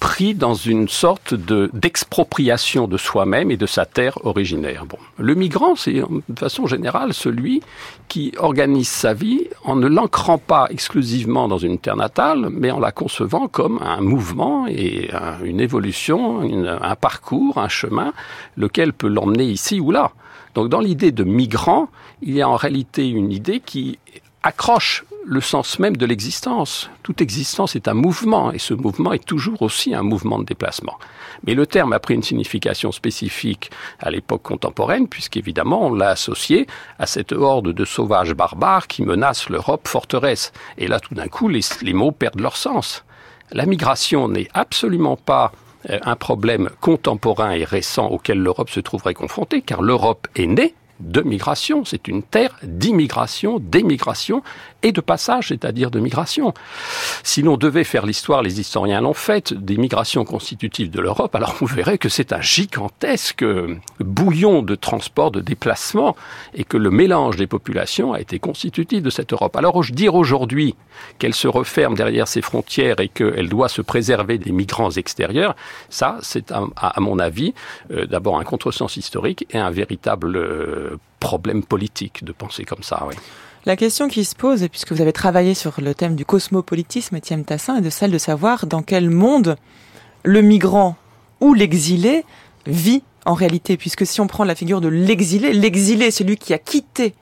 pris dans une sorte de d'expropriation de soi-même et de sa terre originaire. Bon, le migrant, c'est de façon générale celui qui organise sa vie en ne l'ancrant pas exclusivement dans une terre natale, mais en la concevant comme un mouvement et un- une évolution, un parcours, un chemin, lequel peut l'emmener ici ou là. Donc dans l'idée de migrant, il y a en réalité une idée qui accroche le sens même de l'existence. Toute existence est un mouvement, et ce mouvement est toujours aussi un mouvement de déplacement. Mais le terme a pris une signification spécifique à l'époque contemporaine, puisqu'évidemment on l'a associé à cette horde de sauvages barbares qui menacent l'Europe forteresse. Et là, tout d'un coup, les, mots perdent leur sens. La migration n'est absolument pas euh, un problème contemporain et récent auquel l'Europe se trouverait confrontée, car l'Europe est née de migration. C'est une terre d'immigration, d'émigration et de passage, c'est-à-dire de migration. Si l'on devait faire l'histoire, les historiens l'ont faite, des migrations constitutives de l'Europe, alors on verrait que c'est un gigantesque bouillon de transport, de déplacement, et que le mélange des populations a été constitutif de cette Europe. Alors dire aujourd'hui qu'elle se referme derrière ses frontières et qu'elle doit se préserver des migrants extérieurs, ça, c'est à, mon avis euh, d'abord un contresens historique et un véritable euh, problème politique de penser comme ça. Oui. La question qui se pose, puisque vous avez travaillé sur le thème du cosmopolitisme, Étienne Tassin, est de celle de savoir dans quel monde le migrant ou l'exilé vit en réalité, puisque si on prend la figure de l'exilé, l'exilé, celui qui a quitté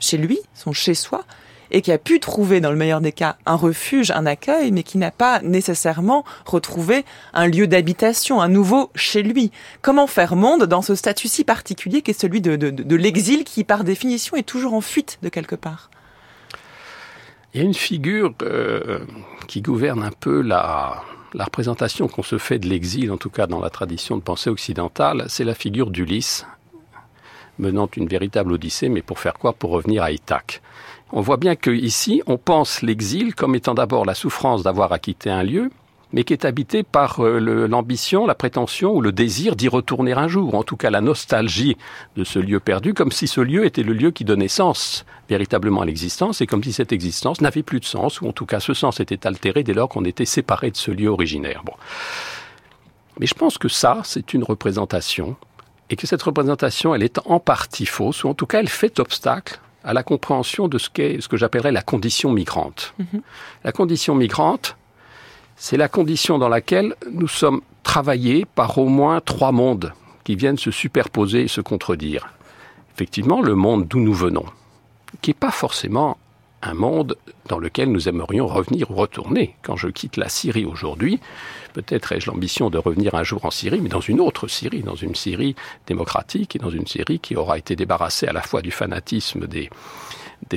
chez lui, son chez-soi, et qui a pu trouver, dans le meilleur des cas, un refuge, un accueil, mais qui n'a pas nécessairement retrouvé un lieu d'habitation, un nouveau chez lui. Comment faire monde dans ce statut si particulier qui est celui de, l'exil, qui par définition est toujours en fuite de quelque part? Il y a une figure euh, qui gouverne un peu la, la représentation qu'on se fait de l'exil, en tout cas dans la tradition de pensée occidentale, c'est la figure d'Ulysse, menant une véritable odyssée, mais pour faire quoi? Pour revenir à Ithaque. On voit bien qu'ici, on pense l'exil comme étant d'abord la souffrance d'avoir à quitter un lieu, mais qui est habité par euh, l'ambition, la prétention ou le désir d'y retourner un jour, en tout cas la nostalgie de ce lieu perdu, comme si ce lieu était le lieu qui donnait sens véritablement à l'existence, et comme si cette existence n'avait plus de sens, ou en tout cas ce sens était altéré dès lors qu'on était séparé de ce lieu originaire. Mais je pense que ça, c'est une représentation, et que cette représentation, elle est en partie fausse, ou en tout cas elle fait obstacle à la compréhension de ce qu'est ce que j'appellerais la condition migrante. -hmm. La condition migrante, c'est la condition dans laquelle nous sommes travaillés par au moins trois mondes qui viennent se superposer et se contredire. Effectivement, le monde d'où nous venons, qui n'est pas forcément un monde dans lequel nous aimerions revenir ou retourner. Quand je quitte la Syrie aujourd'hui, peut-être ai-je l'ambition de revenir un jour en Syrie, mais dans une autre Syrie, dans une Syrie démocratique et dans une Syrie qui aura été débarrassée à la fois du fanatisme des,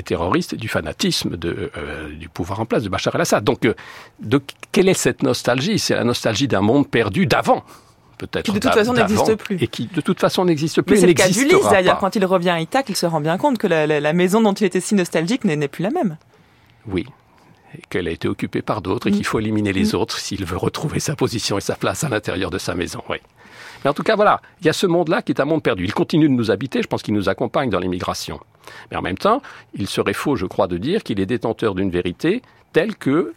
terroristes et du fanatisme euh, du pouvoir en place de Bachar el-Assad. Donc, euh, quelle est cette nostalgie? C'est la nostalgie d'un monde perdu d'avant. Peut-être qui de toute façon n'existe plus. Et qui de toute façon n'existe plus. Mais c'est le cas d'Ulysse d'ailleurs. Quand il revient à Ithaque, il se rend bien compte que la, la, la maison dont il était si nostalgique n'est plus la même. Oui, qu'elle a été occupée par d'autres et qu'il faut éliminer les autres s'il veut retrouver sa position et sa place à l'intérieur de sa maison. Oui. Mais en tout cas, voilà, il y a ce monde-là qui est un monde perdu. Il continue de nous habiter, je pense qu'il nous accompagne dans l'immigration. Mais en même temps, il serait faux, je crois, de dire qu'il est détenteur d'une vérité telle que,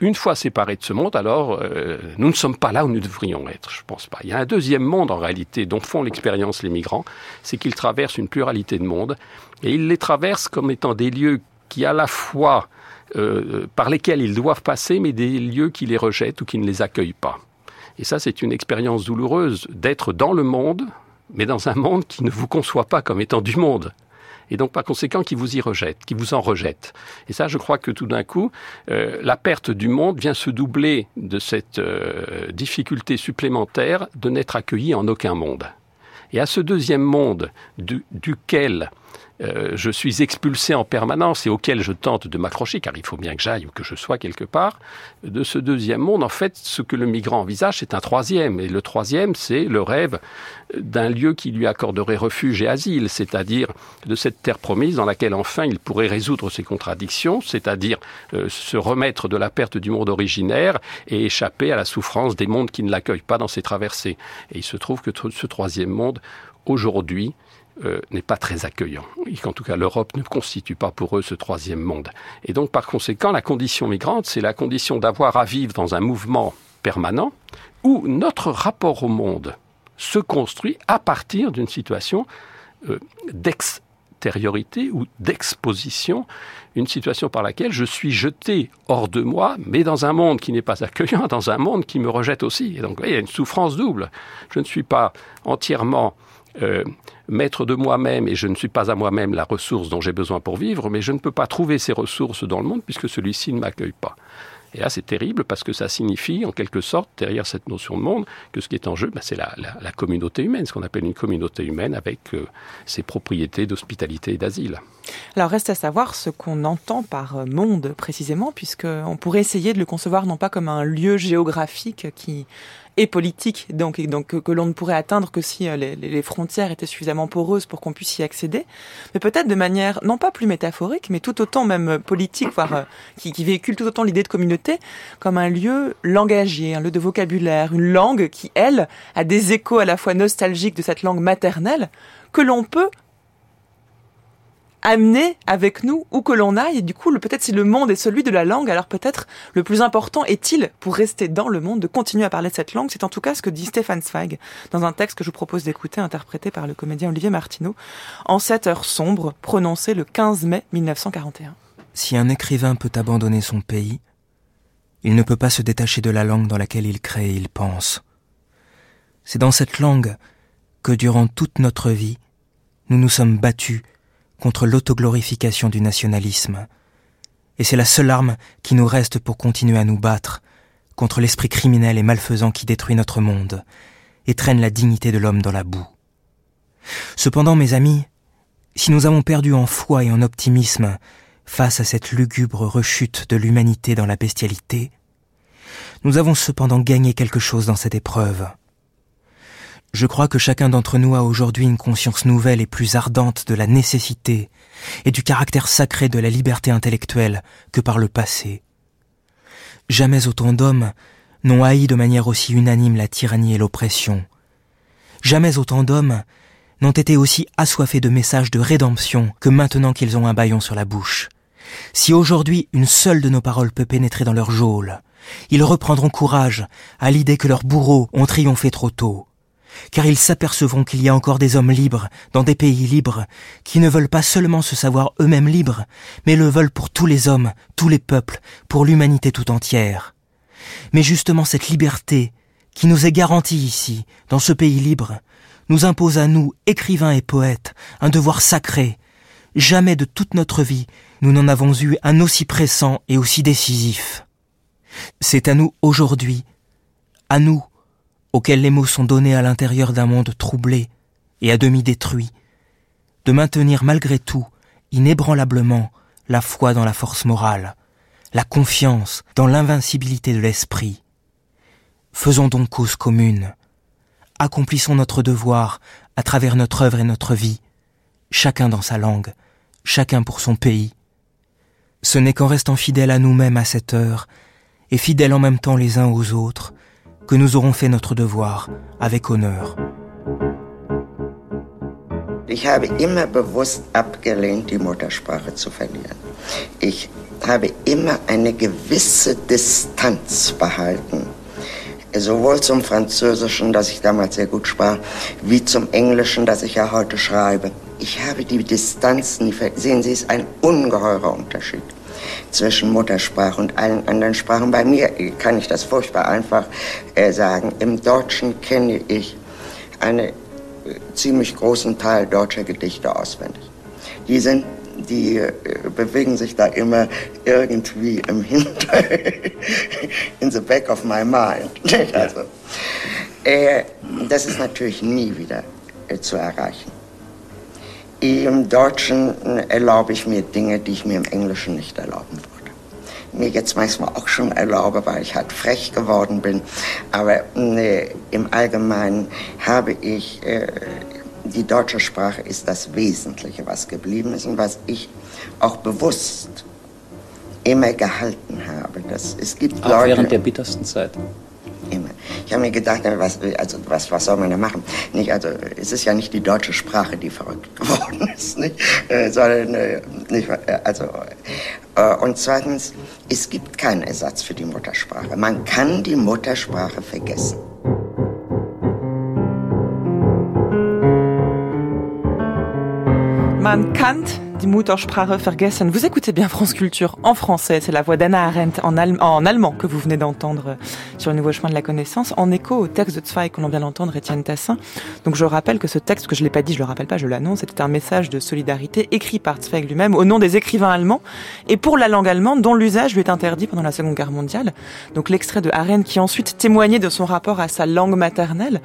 une fois séparé de ce monde, alors euh, nous ne sommes pas là où nous devrions être. Je pense pas. Il y a un deuxième monde, en réalité, dont font l'expérience les migrants, c'est qu'ils traversent une pluralité de mondes et ils les traversent comme étant des lieux qui, à la fois, euh, par lesquels ils doivent passer, mais des lieux qui les rejettent ou qui ne les accueillent pas. Et ça, c'est une expérience douloureuse d'être dans le monde, mais dans un monde qui ne vous conçoit pas comme étant du monde. Et donc, par conséquent, qui vous y rejette, qui vous en rejette. Et ça, je crois que tout d'un coup, euh, la perte du monde vient se doubler de cette euh, difficulté supplémentaire de n'être accueilli en aucun monde. Et à ce deuxième monde du, duquel euh, je suis expulsé en permanence et auquel je tente de m'accrocher, car il faut bien que j'aille ou que je sois quelque part, de ce deuxième monde, en fait, ce que le migrant envisage, c'est un troisième. Et le troisième, c'est le rêve d'un lieu qui lui accorderait refuge et asile, c'est-à-dire de cette terre promise dans laquelle enfin il pourrait résoudre ses contradictions, c'est-à-dire euh, se remettre de la perte du monde originaire et échapper à la souffrance des mondes qui ne l'accueillent pas dans ses traversées. Et il se trouve que ce troisième monde, aujourd'hui, euh, n'est pas très accueillant, et qu'en tout cas l'Europe ne constitue pas pour eux ce troisième monde. Et donc par conséquent, la condition migrante, c'est la condition d'avoir à vivre dans un mouvement permanent où notre rapport au monde se construit à partir d'une situation euh, d'extériorité ou d'exposition, une situation par laquelle je suis jeté hors de moi, mais dans un monde qui n'est pas accueillant, dans un monde qui me rejette aussi. Et donc, il y a une souffrance double. Je ne suis pas entièrement euh, maître de moi-même et je ne suis pas à moi-même la ressource dont j'ai besoin pour vivre, mais je ne peux pas trouver ces ressources dans le monde puisque celui-ci ne m'accueille pas. Et là, c'est terrible parce que ça signifie, en quelque sorte, derrière cette notion de monde, que ce qui est en jeu, ben, c'est la, communauté humaine, ce qu'on appelle une communauté humaine avec euh, ses propriétés d'hospitalité et d'asile. Alors reste à savoir ce qu'on entend par euh, monde précisément, puisqu'on pourrait essayer de le concevoir non pas comme un lieu géographique qui et politique, donc, donc que, l'on ne pourrait atteindre que si euh, les, frontières étaient suffisamment poreuses pour qu'on puisse y accéder, mais peut-être de manière non pas plus métaphorique, mais tout autant même politique, voire euh, qui, qui véhicule tout autant l'idée de communauté comme un lieu langagier, un lieu de vocabulaire, une langue qui, elle, a des échos à la fois nostalgiques de cette langue maternelle que l'on peut amener avec nous où que l'on aille. Et du coup, peut-être si le monde est celui de la langue, alors peut-être le plus important est-il, pour rester dans le monde, de continuer à parler de cette langue. C'est en tout cas ce que dit Stéphane Zweig dans un texte que je vous propose d'écouter, interprété par le comédien Olivier Martineau, en cette heure sombre, prononcée le 15 mai 1941. Si un écrivain peut abandonner son pays, il ne peut pas se détacher de la langue dans laquelle il crée et il pense. C'est dans cette langue que durant toute notre vie, nous nous sommes battus contre l'autoglorification du nationalisme. Et c'est la seule arme qui nous reste pour continuer à nous battre contre l'esprit criminel et malfaisant qui détruit notre monde et traîne la dignité de l'homme dans la boue. Cependant, mes amis, si nous avons perdu en foi et en optimisme face à cette lugubre rechute de l'humanité dans la bestialité, nous avons cependant gagné quelque chose dans cette épreuve. Je crois que chacun d'entre nous a aujourd'hui une conscience nouvelle et plus ardente de la nécessité et du caractère sacré de la liberté intellectuelle que par le passé. Jamais autant d'hommes n'ont haï de manière aussi unanime la tyrannie et l'oppression. Jamais autant d'hommes n'ont été aussi assoiffés de messages de rédemption que maintenant qu'ils ont un baillon sur la bouche. Si aujourd'hui une seule de nos paroles peut pénétrer dans leur geôle, ils reprendront courage à l'idée que leurs bourreaux ont triomphé trop tôt car ils s'apercevront qu'il y a encore des hommes libres dans des pays libres, qui ne veulent pas seulement se savoir eux-mêmes libres, mais le veulent pour tous les hommes, tous les peuples, pour l'humanité tout entière. Mais justement cette liberté, qui nous est garantie ici, dans ce pays libre, nous impose à nous, écrivains et poètes, un devoir sacré. Jamais de toute notre vie nous n'en avons eu un aussi pressant et aussi décisif. C'est à nous aujourd'hui, à nous, auxquels les mots sont donnés à l'intérieur d'un monde troublé et à demi détruit, de maintenir malgré tout, inébranlablement, la foi dans la force morale, la confiance dans l'invincibilité de l'esprit. Faisons donc cause commune, accomplissons notre devoir à travers notre œuvre et notre vie, chacun dans sa langue, chacun pour son pays. Ce n'est qu'en restant fidèles à nous-mêmes à cette heure, et fidèles en même temps les uns aux autres, que nous aurons fait notre devoir avec honneur. Ich habe immer bewusst abgelehnt, die Muttersprache zu verlieren. Ich habe immer eine gewisse Distanz behalten. Sowohl zum Französischen, das ich damals sehr gut sprach, wie zum Englischen, das ich ja heute schreibe. Ich habe die Distanz nie Sehen Sie, es ist ein ungeheurer Unterschied zwischen Muttersprache und allen anderen Sprachen. Bei mir kann ich das furchtbar einfach äh, sagen. Im Deutschen kenne ich einen äh, ziemlich großen Teil deutscher Gedichte auswendig. Die sind die äh, bewegen sich da immer irgendwie im Hinter, in the back of my mind. Also, äh, das ist natürlich nie wieder äh, zu erreichen. Im Deutschen erlaube ich mir Dinge, die ich mir im Englischen nicht erlauben würde. Mir jetzt manchmal auch schon erlaube, weil ich halt frech geworden bin. Aber äh, im Allgemeinen habe ich, äh, die deutsche Sprache ist das Wesentliche, was geblieben ist und was ich auch bewusst immer gehalten habe. Das, es gibt auch Leute, während der bittersten Zeit. Ich habe mir gedacht, was, also, was, was soll man da machen? Nicht, also, es ist ja nicht die deutsche Sprache, die verrückt geworden ist, nicht? Äh, sondern, äh, nicht, äh, also, äh, und zweitens, es gibt keinen Ersatz für die Muttersprache. Man kann die Muttersprache vergessen. Man kann die Muttersprache vergessen. Vous écoutez bien France Culture en français. C'est la voix d'Anna Arendt en, allem- en allemand que vous venez d'entendre sur le nouveau chemin de la connaissance, en écho au texte de Zweig que l'on vient d'entendre, Étienne Tassin. Donc je rappelle que ce texte, que je l'ai pas dit, je le rappelle pas, je l'annonce, c'était un message de solidarité écrit par Zweig lui-même au nom des écrivains allemands et pour la langue allemande dont l'usage lui est interdit pendant la Seconde Guerre mondiale. Donc l'extrait de Arendt qui ensuite témoignait de son rapport à sa langue maternelle,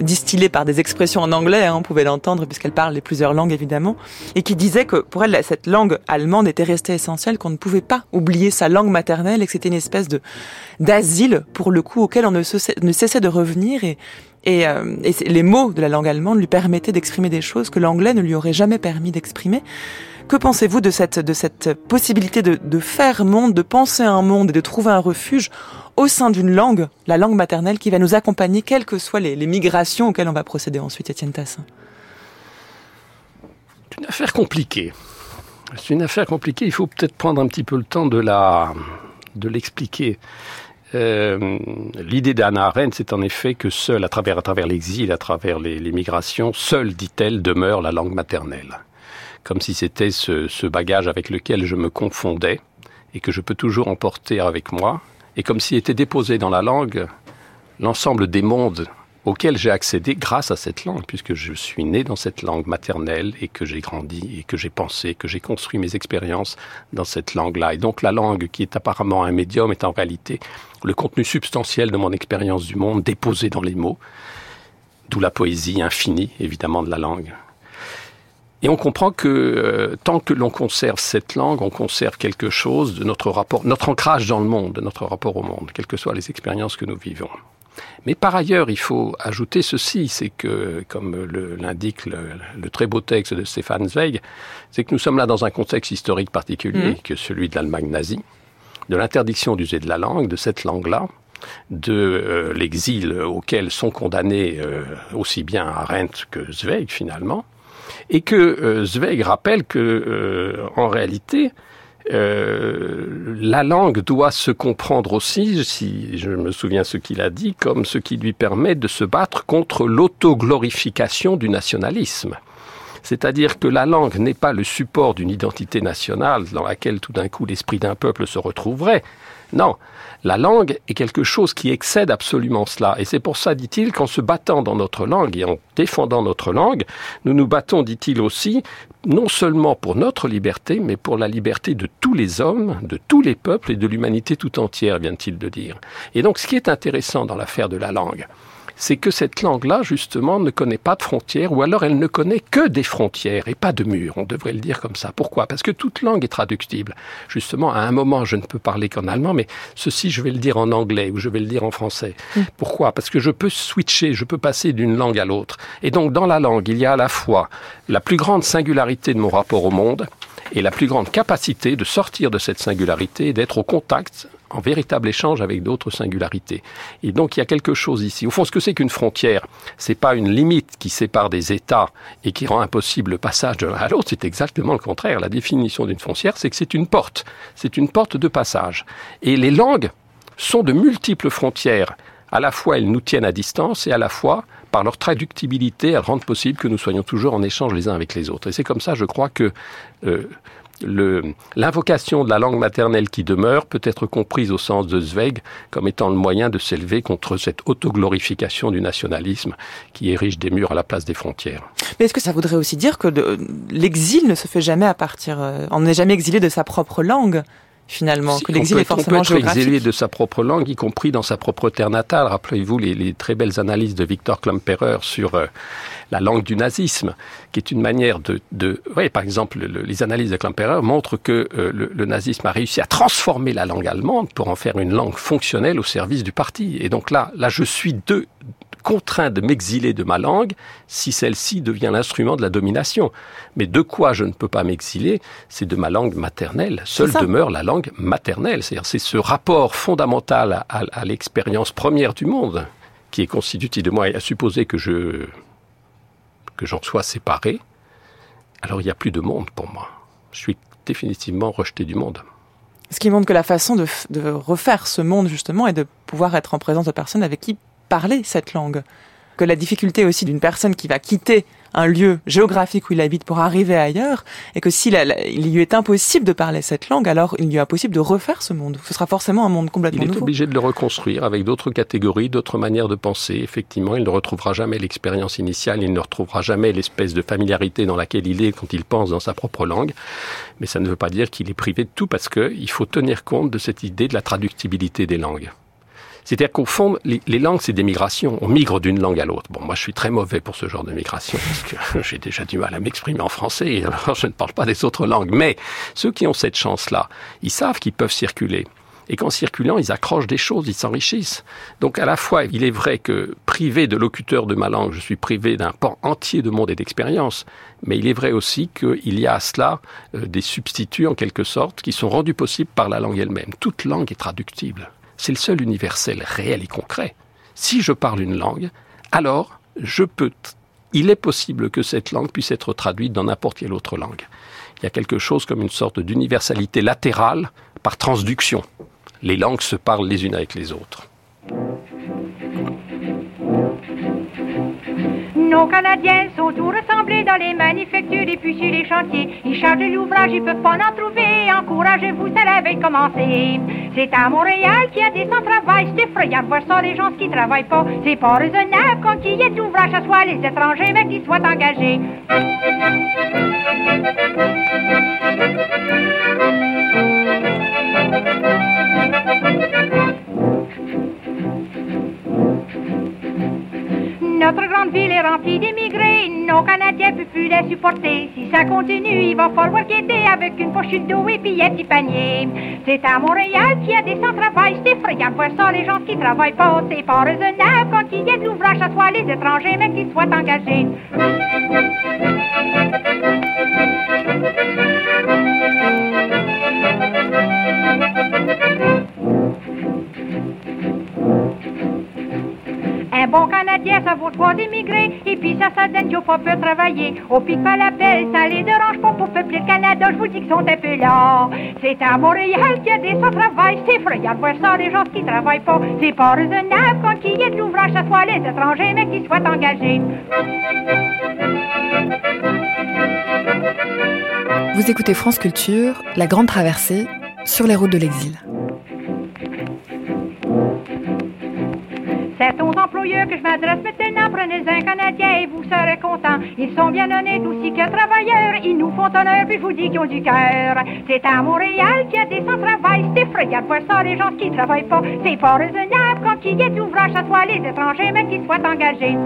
distillé par des expressions en anglais, hein, on pouvait l'entendre puisqu'elle parle les plusieurs langues évidemment, et qui disait que pour elle, cette langue allemande était restée essentielle, qu'on ne pouvait pas oublier sa langue maternelle et que c'était une espèce de d'asile pour le coup auquel on ne, cessait- de revenir et et, euh, les mots de la langue allemande lui permettaient d'exprimer des choses que l'anglais ne lui aurait jamais permis d'exprimer. Que pensez-vous de cette, de cette possibilité de, de faire monde, de penser un monde et de trouver un refuge au sein d'une langue, la langue maternelle, qui va nous accompagner, quelles que soient les, les migrations auxquelles on va procéder ensuite, Étienne Tassin? Une affaire compliquée. C'est une affaire compliquée. Il faut peut-être prendre un petit peu le temps de la, de l'expliquer. Euh, L'idée d'Anna Arendt, c'est en effet que seule, à travers, à travers l'exil, à travers les, migrations, seule, dit-elle, demeure la langue maternelle. Comme si c'était ce, ce bagage avec lequel je me confondais et que je peux toujours emporter avec moi, et comme s'il était déposé dans la langue l'ensemble des mondes auxquels j'ai accédé grâce à cette langue, puisque je suis né dans cette langue maternelle et que j'ai grandi et que j'ai pensé, que j'ai construit mes expériences dans cette langue-là. Et donc la langue qui est apparemment un médium est en réalité le contenu substantiel de mon expérience du monde déposé dans les mots, d'où la poésie infinie, évidemment, de la langue. Et on comprend que euh, tant que l'on conserve cette langue, on conserve quelque chose de notre rapport, notre ancrage dans le monde, de notre rapport au monde, quelles que soient les expériences que nous vivons. Mais par ailleurs, il faut ajouter ceci, c'est que, comme l'indique le, le très beau texte de Stéphane Zweig, c'est que nous sommes là dans un contexte historique particulier, Mhm. que celui de l'Allemagne nazie, de l'interdiction d'user de la langue, de cette langue-là, de euh, l'exil auquel sont condamnés euh, aussi bien Arendt que Zweig finalement, et que euh, Zweig rappelle que en réalité euh, la langue doit se comprendre aussi, si je me souviens ce qu'il a dit, comme ce qui lui permet de se battre contre l'autoglorification du nationalisme. C'est-à-dire que la langue n'est pas le support d'une identité nationale dans laquelle tout d'un coup l'esprit d'un peuple se retrouverait. Non, la langue est quelque chose qui excède absolument cela. Et c'est pour ça, dit-il, qu'en se battant dans notre langue et en défendant notre langue, nous nous battons, dit-il aussi, non seulement pour notre liberté, mais pour la liberté de tous les hommes, de tous les peuples et de l'humanité tout entière, vient-il de dire. Et donc, ce qui est intéressant dans l'affaire de la langue, c'est que cette langue-là, justement, ne connaît pas de frontières, ou alors elle ne connaît que des frontières et pas de murs, on devrait le dire comme ça. Pourquoi? Parce que toute langue est traductible. Justement, à un moment, je ne peux parler qu'en allemand, mais ceci, je vais le dire en anglais ou je vais le dire en français. Pourquoi? Parce que je peux switcher, je peux passer d'une langue à l'autre. Et donc, dans la langue, il y a à la fois la plus grande singularité de mon rapport au monde et la plus grande capacité de sortir de cette singularité d'être au contact en véritable échange avec d'autres singularités. Et donc il y a quelque chose ici. Au fond, ce que c'est qu'une frontière, c'est pas une limite qui sépare des États et qui rend impossible le passage de l'un à l'autre. C'est exactement le contraire. La définition d'une frontière, c'est que c'est une porte. C'est une porte de passage. Et les langues sont de multiples frontières. À la fois, elles nous tiennent à distance et à la fois, par leur traductibilité, elles rendent possible que nous soyons toujours en échange les uns avec les autres. Et c'est comme ça, je crois, que euh, l'invocation de la langue maternelle qui demeure peut être comprise au sens de Zweig comme étant le moyen de s'élever contre cette autoglorification du nationalisme qui érige des murs à la place des frontières. Mais est-ce que ça voudrait aussi dire que l'exil ne se fait jamais à partir, euh, on n'est jamais exilé de sa propre langue? Finalement, Si, que l'exil est forcément peut être exilé de sa propre langue, y compris dans sa propre terre natale. Rappelez-vous les, les très belles analyses de Victor Klemperer sur euh, la langue du nazisme, qui est une manière de... de oui, par exemple, le- les analyses de Klemperer montrent que euh, le, le nazisme a réussi à transformer la langue allemande pour en faire une langue fonctionnelle au service du parti. Et donc là, là je suis de, contraint de m'exiler de ma langue si celle-ci devient l'instrument de la domination. Mais de quoi je ne peux pas m'exiler, c'est de ma langue maternelle. Seule demeure la langue maternelle. C'est-à-dire, c'est ce rapport fondamental à, à- à l'expérience première du monde qui est constitutif de moi, et à supposer que je que j'en sois séparé, alors il n'y a plus de monde pour moi. Je suis définitivement rejeté du monde. Ce qui montre que la façon de, de refaire ce monde, justement, est de pouvoir être en présence de personnes avec qui parler cette langue. Que la difficulté aussi d'une personne qui va quitter un lieu géographique où il habite pour arriver ailleurs, et que s'il il lui est impossible de parler cette langue, alors il lui est impossible de refaire ce monde. Ce sera forcément un monde complètement Il est nouveau. obligé de le reconstruire avec d'autres catégories, d'autres manières de penser. Effectivement, il ne retrouvera jamais l'expérience initiale, il ne retrouvera jamais l'espèce de familiarité dans laquelle il est quand il pense dans sa propre langue. Mais ça ne veut pas dire qu'il est privé de tout parce qu'il faut tenir compte de cette idée de la traductibilité des langues. C'est-à-dire qu'au fond, les, langues, c'est des migrations. On migre d'une langue à l'autre. Bon, moi, je suis très mauvais pour ce genre de migration parce que j'ai déjà du mal à m'exprimer en français. Et alors, je ne parle pas des autres langues. Mais ceux qui ont cette chance-là, ils savent qu'ils peuvent circuler. Et qu'en circulant, ils accrochent des choses, ils s'enrichissent. Donc à la fois, il est vrai que privé de locuteur de ma langue, je suis privé d'un pan entier de monde et d'expérience, mais il est vrai aussi qu'il y a à cela euh, des substituts en quelque sorte qui sont rendus possibles par la langue elle-même. Toute langue est traductible. C'est le seul universel réel et concret. Si je parle une langue, alors je peux il est possible que cette langue puisse être traduite dans n'importe quelle autre langue. Il y a quelque chose comme une sorte d'universalité latérale par transduction. Les langues se parlent les unes avec les autres. Nos Canadiens sont tous rassemblés dans les manufactures et puis sur les chantiers. Ils chargent l'ouvrage, ils peuvent pas en trouver. Encouragez-vous, ça l'avait commencé. C'est à Montréal qu'il y a des sans-travail. C'est effrayant de voir ça, les gens qui travaillent pas. C'est pas raisonnable quand il y a de l'ouvrage, à soit les étrangers, mais qu'ils soient engagés. Grande ville est remplie d'immigrés, nos Canadiens ne peuvent plus les supporter. Si ça continue, il va falloir quitter avec une poche d'eau et puis un petit panier. C'est à Montréal qu'il y a des sans-travail, c'est effrayant voir ça, les gens qui travaillent pas. C'est pas raisonnable quand il y a de l'ouvrage, à soit les étrangers, mais qu'ils soient engagés. Bon Canadien, ça vaut trois immigrés. Et puis ça, ça donne qu'il faut peu travailler. Au pic pas la belle, ça les dérange pas pour peupler le Canada. Je vous dis qu'ils sont un peu là. C'est à Montréal qu'il y a des sans-travail. C'est effrayant de voir ça, les gens qui travaillent pas. C'est pas raisonnable quand il y a de l'ouvrage, ça soit les étrangers, mais qu'ils soient engagés. Vous écoutez France Culture, La Grande Traversée, sur les routes de l'exil. C'est aux employeurs que je m'adresse maintenant. Prenez un Canadien et vous serez contents. Ils sont bien honnêtes aussi que travailleurs. Ils nous font honneur, puis je vous dis qu'ils ont du cœur. C'est à Montréal qu'il y a des sans-travail. C'est effrayant de voir ça, les gens qui travaillent pas. C'est pas raisonnable quand il y a d'ouvrage, à soit les étrangers, mais qu'ils soient engagés.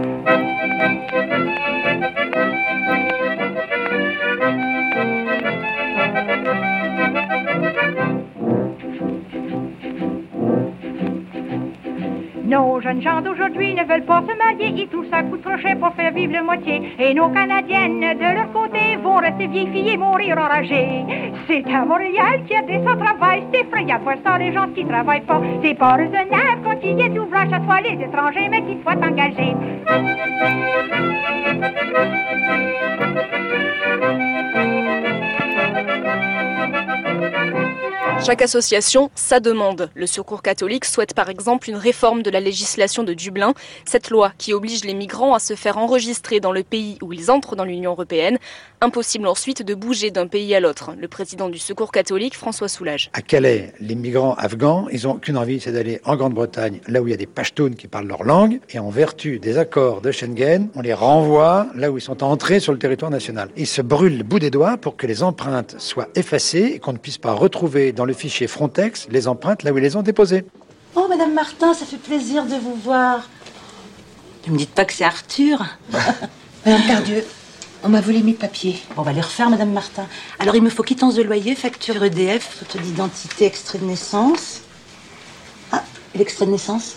Nos jeunes gens d'aujourd'hui ne veulent pas se marier, ils trouvent ça coûte trop cher pour faire vivre le moitié. Et nos Canadiennes, de leur côté, vont rester vieilles filles et mourir enragées. C'est à Montréal qu'il y a des sans-travail, c'est effrayant voir ça, les gens qui travaillent pas. C'est pas raisonnable quand il y a d'ouvrage, à soit les étrangers, mais qu'ils soient engagés. Chaque association, sa demande. Le Secours catholique souhaite par exemple une réforme de la législation de Dublin, cette loi qui oblige les migrants à se faire enregistrer dans le pays où ils entrent dans l'Union européenne. Impossible ensuite de bouger d'un pays à l'autre. Le président du Secours catholique, François Soulage. À Calais, les migrants afghans, ils n'ont qu'une envie, c'est d'aller en Grande-Bretagne, là où il y a des Pashtuns qui parlent leur langue, et en vertu des accords de Schengen, on les renvoie là où ils sont entrés sur le territoire national. Ils se brûlent le bout des doigts pour que les empreintes soient effacées et qu'on ne puisse pas retrouver dans le fichier Frontex les empreintes là où ils les ont déposées. Oh, Madame Martin, ça fait plaisir de vous voir. Ne me dites pas que c'est Arthur. Madame Cardieu, on m'a volé mes papiers. On va les refaire, Madame Martin. Alors, il me faut quittance de loyer, facture EDF, photo d'identité, extrait de naissance. Ah, l'extrait de naissance?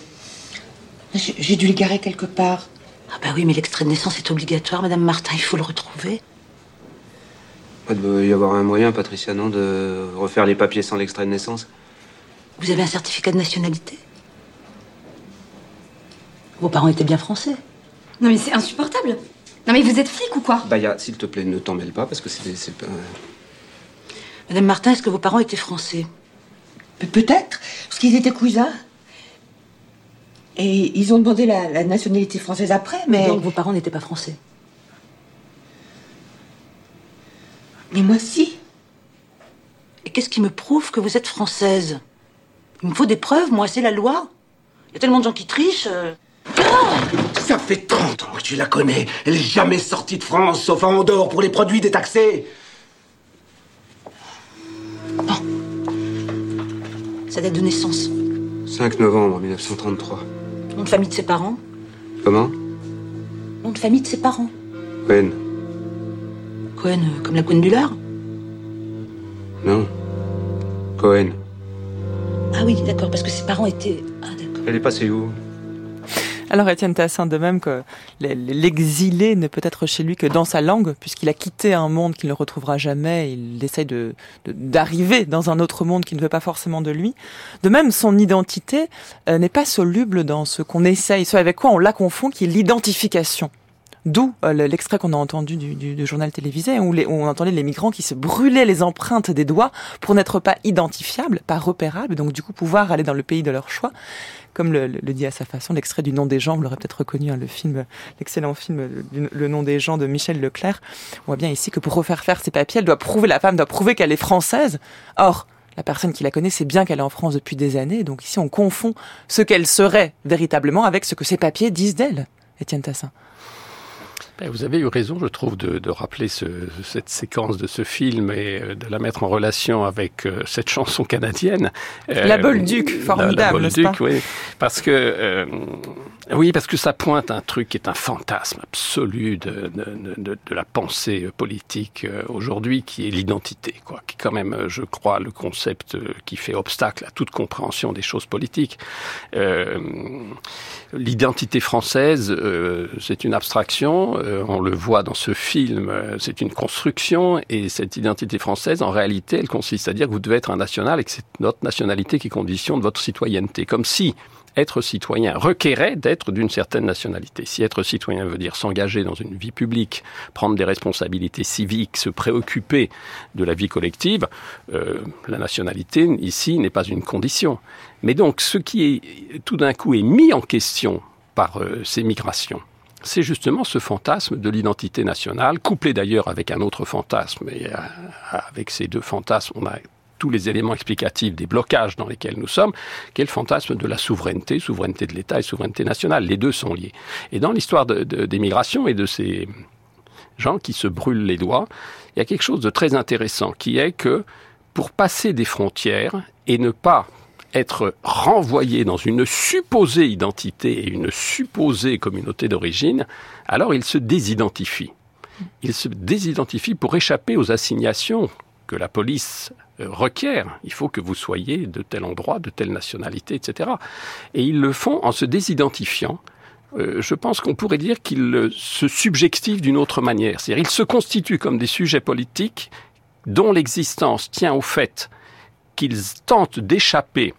J'ai j'ai dû le garer quelque part. Ah bah oui, mais l'extrait de naissance est obligatoire, Madame Martin, il faut le retrouver. Il doit y avoir un moyen, Patricia, non, de refaire les papiers sans l'extrait de naissance? Vous avez un certificat de nationalité? Vos parents étaient bien français. Non mais c'est insupportable. Non mais vous êtes flic ou quoi? Baya, s'il te plaît, ne t'en mêle pas parce que c'est c'est pas. Madame Martin, est-ce que vos parents étaient français? Pe- Peut-être, parce qu'ils étaient cousins. Et ils ont demandé la, la nationalité française après, mais. Donc vos parents n'étaient pas français? Mais moi, si. Et qu'est-ce qui me prouve que vous êtes française? Il me faut des preuves, moi, c'est la loi. Il y a tellement de gens qui trichent. euh. Ça fait 30 ans que tu la connais. Elle est jamais sortie de France, sauf en dehors pour les produits détaxés. Ça date de naissance. 5 novembre 1933. Nom de famille de ses parents? Comment? Nom de famille de ses parents? Cohen Cohen, euh, comme la Cohen Buller Non. Cohen. Ah oui, d'accord, parce que ses parents étaient. Ah, Elle est passée où? Alors Étienne Tassin, de même que l'exilé ne peut être chez lui que dans sa langue, puisqu'il a quitté un monde qu'il ne retrouvera jamais, il essaye de de- d'arriver dans un autre monde qui ne veut pas forcément de lui. De même, son identité euh, n'est pas soluble dans ce qu'on essaye, ce avec quoi on la confond, qui est l'identification. D'où euh, le- l'extrait qu'on a entendu du, du- du journal télévisé, où, les- où on entendait les migrants qui se brûlaient les empreintes des doigts pour n'être pas identifiables, pas repérables, donc du coup pouvoir aller dans le pays de leur choix. Comme le, le- dit à sa façon, l'extrait du nom des gens, vous l'aurez peut-être reconnu, hein, le film, l'excellent film euh, Le nom des gens de Michel Leclerc. On voit bien ici que pour refaire faire ses papiers, elle doit prouver, la femme doit prouver qu'elle est française. Or, la personne qui la connaît sait bien qu'elle est en France depuis des années, donc ici on confond ce qu'elle serait véritablement avec ce que ses papiers disent d'elle. Étienne Tassin. Ben, Vous avez eu raison, je trouve, de, de rappeler ce- cette séquence de ce film et euh, de la mettre en relation avec euh, cette chanson canadienne. Euh, La Bolduc, la- formidable, La, Bolduc, oui. Parce que, euh, oui, parce que ça pointe un truc qui est un fantasme absolu de, de, de- de la pensée politique euh, aujourd'hui, qui est l'identité, quoi. Qui est quand même, euh, je crois, le concept euh, qui fait obstacle à toute compréhension des choses politiques. Euh, L'identité française, euh, c'est une abstraction, euh, on le voit dans ce film, euh, c'est une construction, et cette identité française, en réalité, elle consiste à dire que vous devez être un national et que c'est notre nationalité qui conditionne votre citoyenneté. Comme si être citoyen requérait d'être d'une certaine nationalité. Si être citoyen veut dire s'engager dans une vie publique, prendre des responsabilités civiques, se préoccuper de la vie collective, euh, la nationalité ici n'est pas une condition. Mais donc ce qui est tout d'un coup est mis en question par euh, ces migrations, c'est justement ce fantasme de l'identité nationale, couplé d'ailleurs avec un autre fantasme. Et euh, avec ces deux fantasmes, on a tous les éléments explicatifs des blocages dans lesquels nous sommes, qui est le fantasme de la souveraineté, souveraineté de l'État et souveraineté nationale. Les deux sont liés. Et dans l'histoire de, de- des migrations et de ces gens qui se brûlent les doigts, il y a quelque chose de très intéressant qui est que pour passer des frontières et ne pas être renvoyé dans une supposée identité et une supposée communauté d'origine, alors il se désidentifie. Il se désidentifie pour échapper aux assignations que la police euh, requiert. Il faut que vous soyez de tel endroit, de telle nationalité, etc. Et ils le font en se désidentifiant. Euh, je pense qu'on pourrait dire qu'ils se subjectivent d'une autre manière. C'est-à-dire ils se constituent comme des sujets politiques dont l'existence tient au fait qu'ils tentent d'échapper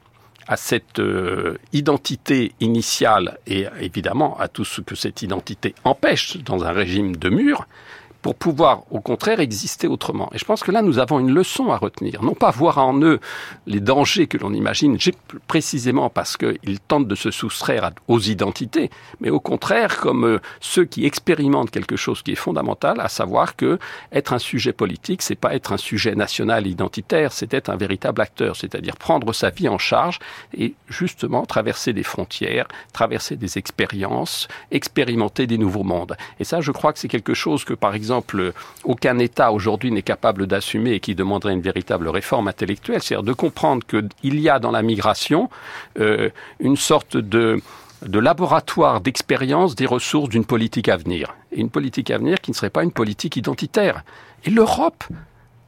à cette euh, identité initiale et évidemment à tout ce que cette identité empêche dans un régime de mur pour pouvoir au contraire exister autrement. Et je pense que là nous avons une leçon à retenir, non pas voir en eux les dangers que l'on imagine précisément parce qu'ils tentent de se soustraire aux identités, mais au contraire comme euh, ceux qui expérimentent quelque chose qui est fondamental, à savoir que être un sujet politique, c'est pas être un sujet national identitaire, c'est être un véritable acteur, c'est-à-dire prendre sa vie en charge et justement traverser des frontières, traverser des expériences, expérimenter des nouveaux mondes. Et ça, je crois que c'est quelque chose que, par exemple, aucun État aujourd'hui n'est capable d'assumer et qui demanderait une véritable réforme intellectuelle, c'est-à-dire de comprendre qu'il y a dans la migration euh, une sorte de laboratoire d'expérience des ressources d'une politique à venir. Et une politique à venir qui ne serait pas une politique identitaire. Et l'Europe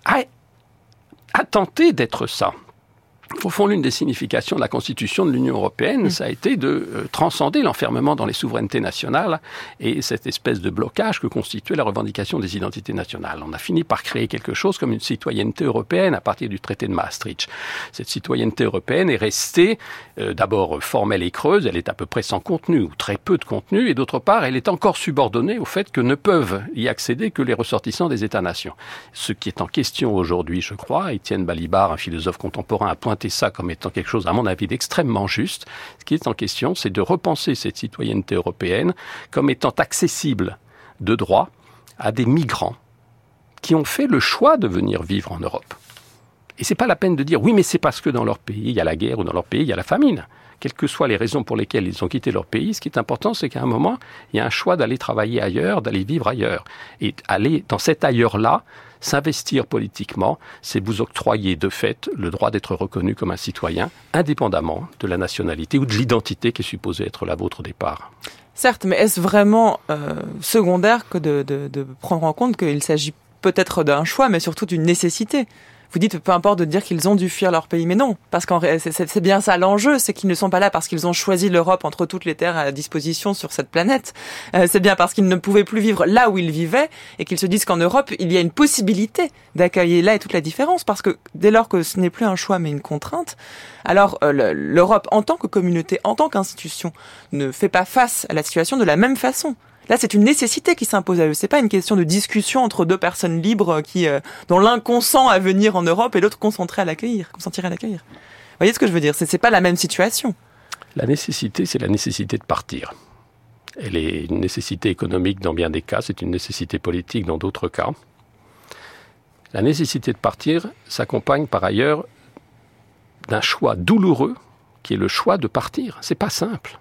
a tenté d'être ça. Au fond, l'une des significations de la constitution de l'Union européenne, ça a été de euh, transcender l'enfermement dans les souverainetés nationales et cette espèce de blocage que constituait la revendication des identités nationales. On a fini par créer quelque chose comme une citoyenneté européenne à partir du traité de Maastricht. Cette citoyenneté européenne est restée euh, d'abord formelle et creuse, elle est à peu près sans contenu ou très peu de contenu, et d'autre part, elle est encore subordonnée au fait que ne peuvent y accéder que les ressortissants des États-nations. Ce qui est en question aujourd'hui, je crois, Étienne Balibar, un philosophe contemporain, a pointé ça comme étant quelque chose, à mon avis, d'extrêmement juste. Ce qui est en question, c'est de repenser cette citoyenneté européenne comme étant accessible de droit à des migrants qui ont fait le choix de venir vivre en Europe. Et c'est pas la peine de dire oui, mais c'est parce que dans leur pays il y a la guerre ou dans leur pays il y a la famine. Quelles que soient les raisons pour lesquelles ils ont quitté leur pays, ce qui est important, c'est qu'à un moment, il y a un choix d'aller travailler ailleurs, d'aller vivre ailleurs. Et aller dans cet ailleurs-là, S'investir politiquement, c'est vous octroyer de fait le droit d'être reconnu comme un citoyen, indépendamment de la nationalité ou de l'identité qui est supposée être la vôtre au départ. Certes, mais est-ce vraiment euh, secondaire que de, prendre en compte qu'il s'agit peut-être d'un choix, mais surtout d'une nécessité? Vous dites peu importe de dire qu'ils ont dû fuir leur pays, mais non, parce qu'en c'est bien ça l'enjeu, c'est qu'ils ne sont pas là parce qu'ils ont choisi l'Europe entre toutes les terres à disposition sur cette planète. Euh, c'est bien parce qu'ils ne pouvaient plus vivre là où ils vivaient et qu'ils se disent qu'en Europe il y a une possibilité d'accueillir là et toute la différence, parce que dès lors que ce n'est plus un choix mais une contrainte, alors euh, l'Europe en tant que communauté, en tant qu'institution, ne fait pas face à la situation de la même façon. Là, c'est une nécessité qui s'impose à eux. C'est pas une question de discussion entre deux personnes libres qui, euh, dont l'un consent à venir en Europe et l'autre à l'accueillir, consentirait à l'accueillir. Vous voyez ce que je veux dire? C'est pas la même situation. La nécessité, c'est la nécessité de partir. Elle est une nécessité économique dans bien des cas, c'est une nécessité politique dans d'autres cas. La nécessité de partir s'accompagne par ailleurs d'un choix douloureux qui est le choix de partir. C'est pas simple.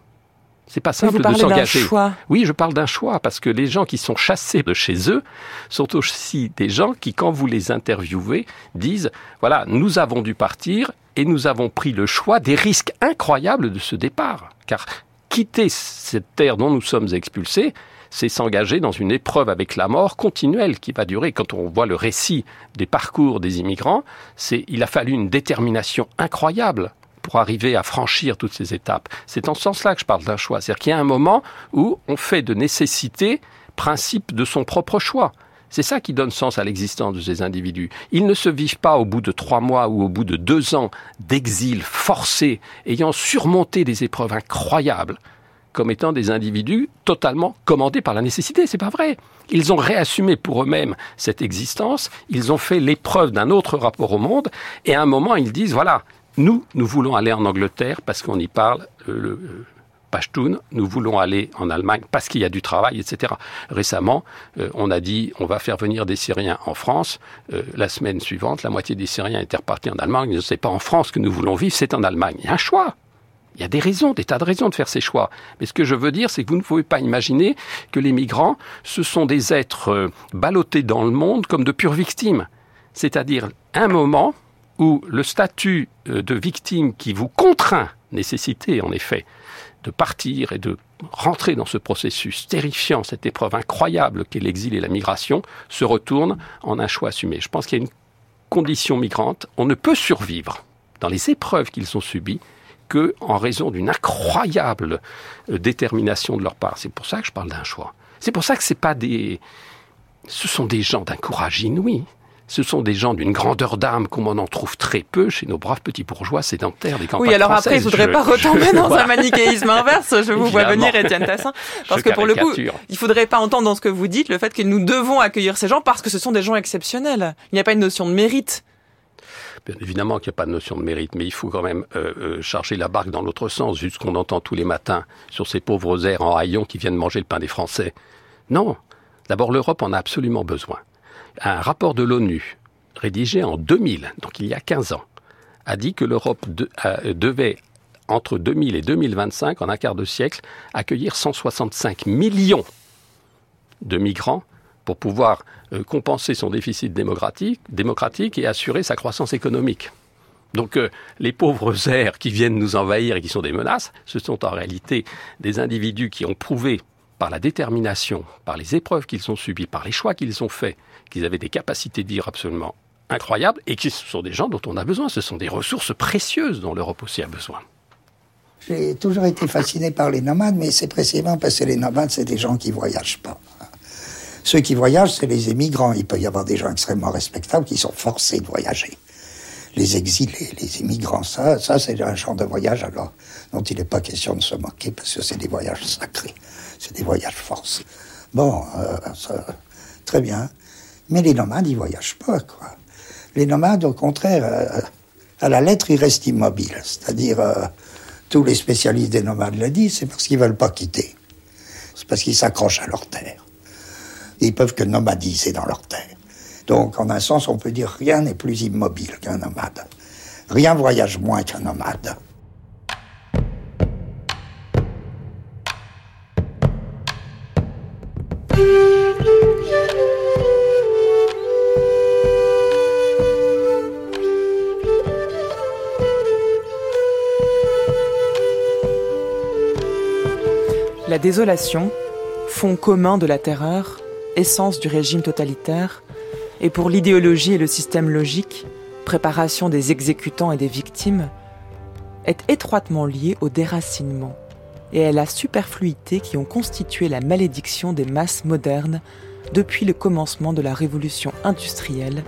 C'est pas simple de s'engager. Oui, je parle d'un choix parce que les gens qui sont chassés de chez eux sont aussi des gens qui, quand vous les interviewez, disent voilà, nous avons dû partir et nous avons pris le choix des risques incroyables de ce départ. Car quitter cette terre dont nous sommes expulsés, c'est s'engager dans une épreuve avec la mort continuelle qui va durer. Quand on voit le récit des parcours des immigrants, c'est il a fallu une détermination incroyable pour arriver à franchir toutes ces étapes. C'est en ce sens-là que je parle d'un choix. C'est-à-dire qu'il y a un moment où on fait de nécessité principe de son propre choix. C'est ça qui donne sens à l'existence de ces individus. Ils ne se vivent pas au bout de trois mois ou au bout de deux ans d'exil forcé, ayant surmonté des épreuves incroyables, comme étant des individus totalement commandés par la nécessité. C'est pas vrai. Ils ont réassumé pour eux-mêmes cette existence. Ils ont fait l'épreuve d'un autre rapport au monde. Et à un moment, ils disent voilà, nous, nous voulons aller en Angleterre parce qu'on y parle euh, le, euh, Pashtun, nous voulons aller en Allemagne parce qu'il y a du travail, etc. Récemment, euh, on a dit on va faire venir des Syriens en France. la semaine suivante, la moitié des Syriens étaient repartis en Allemagne. Ce n'est pas en France que nous voulons vivre, c'est en Allemagne. Il y a un choix. Il y a des raisons, des tas de raisons de faire ces choix. Mais ce que je veux dire, c'est que vous ne pouvez pas imaginer que les migrants, ce sont des êtres ballottés dans le monde comme de pures victimes. C'est-à-dire, un moment, où le statut euh, de victime qui vous contraint, nécessité en effet, de partir et de rentrer dans ce processus terrifiant, cette épreuve incroyable qu'est l'exil et la migration, se retourne en un choix assumé. Je pense qu'il y a une condition migrante. On ne peut survivre dans les épreuves qu'ils ont subies que en raison d'une incroyable euh, détermination de leur part. C'est pour ça que je parle d'un choix. C'est pour ça que c'est pas des, ce sont des gens d'un courage inouï ce sont des gens d'une grandeur d'âme comme on en trouve très peu chez nos braves petits bourgeois sédentaires des campagnes Oui, alors après, il ne faudrait pas retomber dans un manichéisme inverse. Je vous vois venir, Étienne Tassin. Parce que pour le coup, il faudrait pas entendre dans ce que vous dites le fait que nous devons accueillir ces gens parce que ce sont des gens exceptionnels. Il n'y a pas une notion de mérite. Bien évidemment qu'il n'y a pas de notion de mérite, mais il faut quand même euh, euh, charger la barque dans l'autre sens, vu ce qu'on entend tous les matins sur ces pauvres airs en haillons qui viennent manger le pain des Français. Non. D'abord, l'Europe en a absolument besoin un rapport de l'ONU rédigé en 2000, donc il y a 15 ans, a dit que l'Europe devait, entre 2000 et 2025, en un quart de siècle, accueillir 165 millions de migrants pour pouvoir euh, compenser son déficit démocratique, démocratique, et assurer sa croissance économique. Donc euh, les pauvres airs qui viennent nous envahir et qui sont des menaces, ce sont en réalité des individus qui ont prouvé par la détermination, par les épreuves qu'ils ont subies, par les choix qu'ils ont faits, qu'ils avaient des capacités de dire absolument incroyables et qui sont des gens dont on a besoin. Ce sont des ressources précieuses dont l'Europe aussi a besoin. J'ai toujours été fasciné par les nomades, mais c'est précisément parce que les nomades, c'est des gens qui voyagent pas. Ceux qui voyagent, c'est les émigrants. Il peut y avoir des gens extrêmement respectables qui sont forcés de voyager. Les exilés, les immigrants, ça, ça c'est un genre de voyage alors dont il n'est pas question de se moquer parce que c'est des voyages sacrés, c'est des voyages forcés. Bon, euh, très bien. Mais les nomades, ils voyagent pas, quoi. Les nomades, au contraire, euh, à la lettre, ils restent immobiles. C'est-à-dire, euh, tous les spécialistes des nomades le disent, c'est parce qu'ils veulent pas quitter. C'est parce qu'ils s'accrochent à leur terre. Ils peuvent que nomadiser dans leur terre. Donc, en un sens, on peut dire rien n'est plus immobile qu'un nomade. Rien voyage moins qu'un nomade. La désolation, fond commun de la terreur, essence du régime totalitaire, et pour l'idéologie et le système logique, préparation des exécutants et des victimes, est étroitement liée au déracinement et à la superfluité qui ont constitué la malédiction des masses modernes depuis le commencement de la révolution industrielle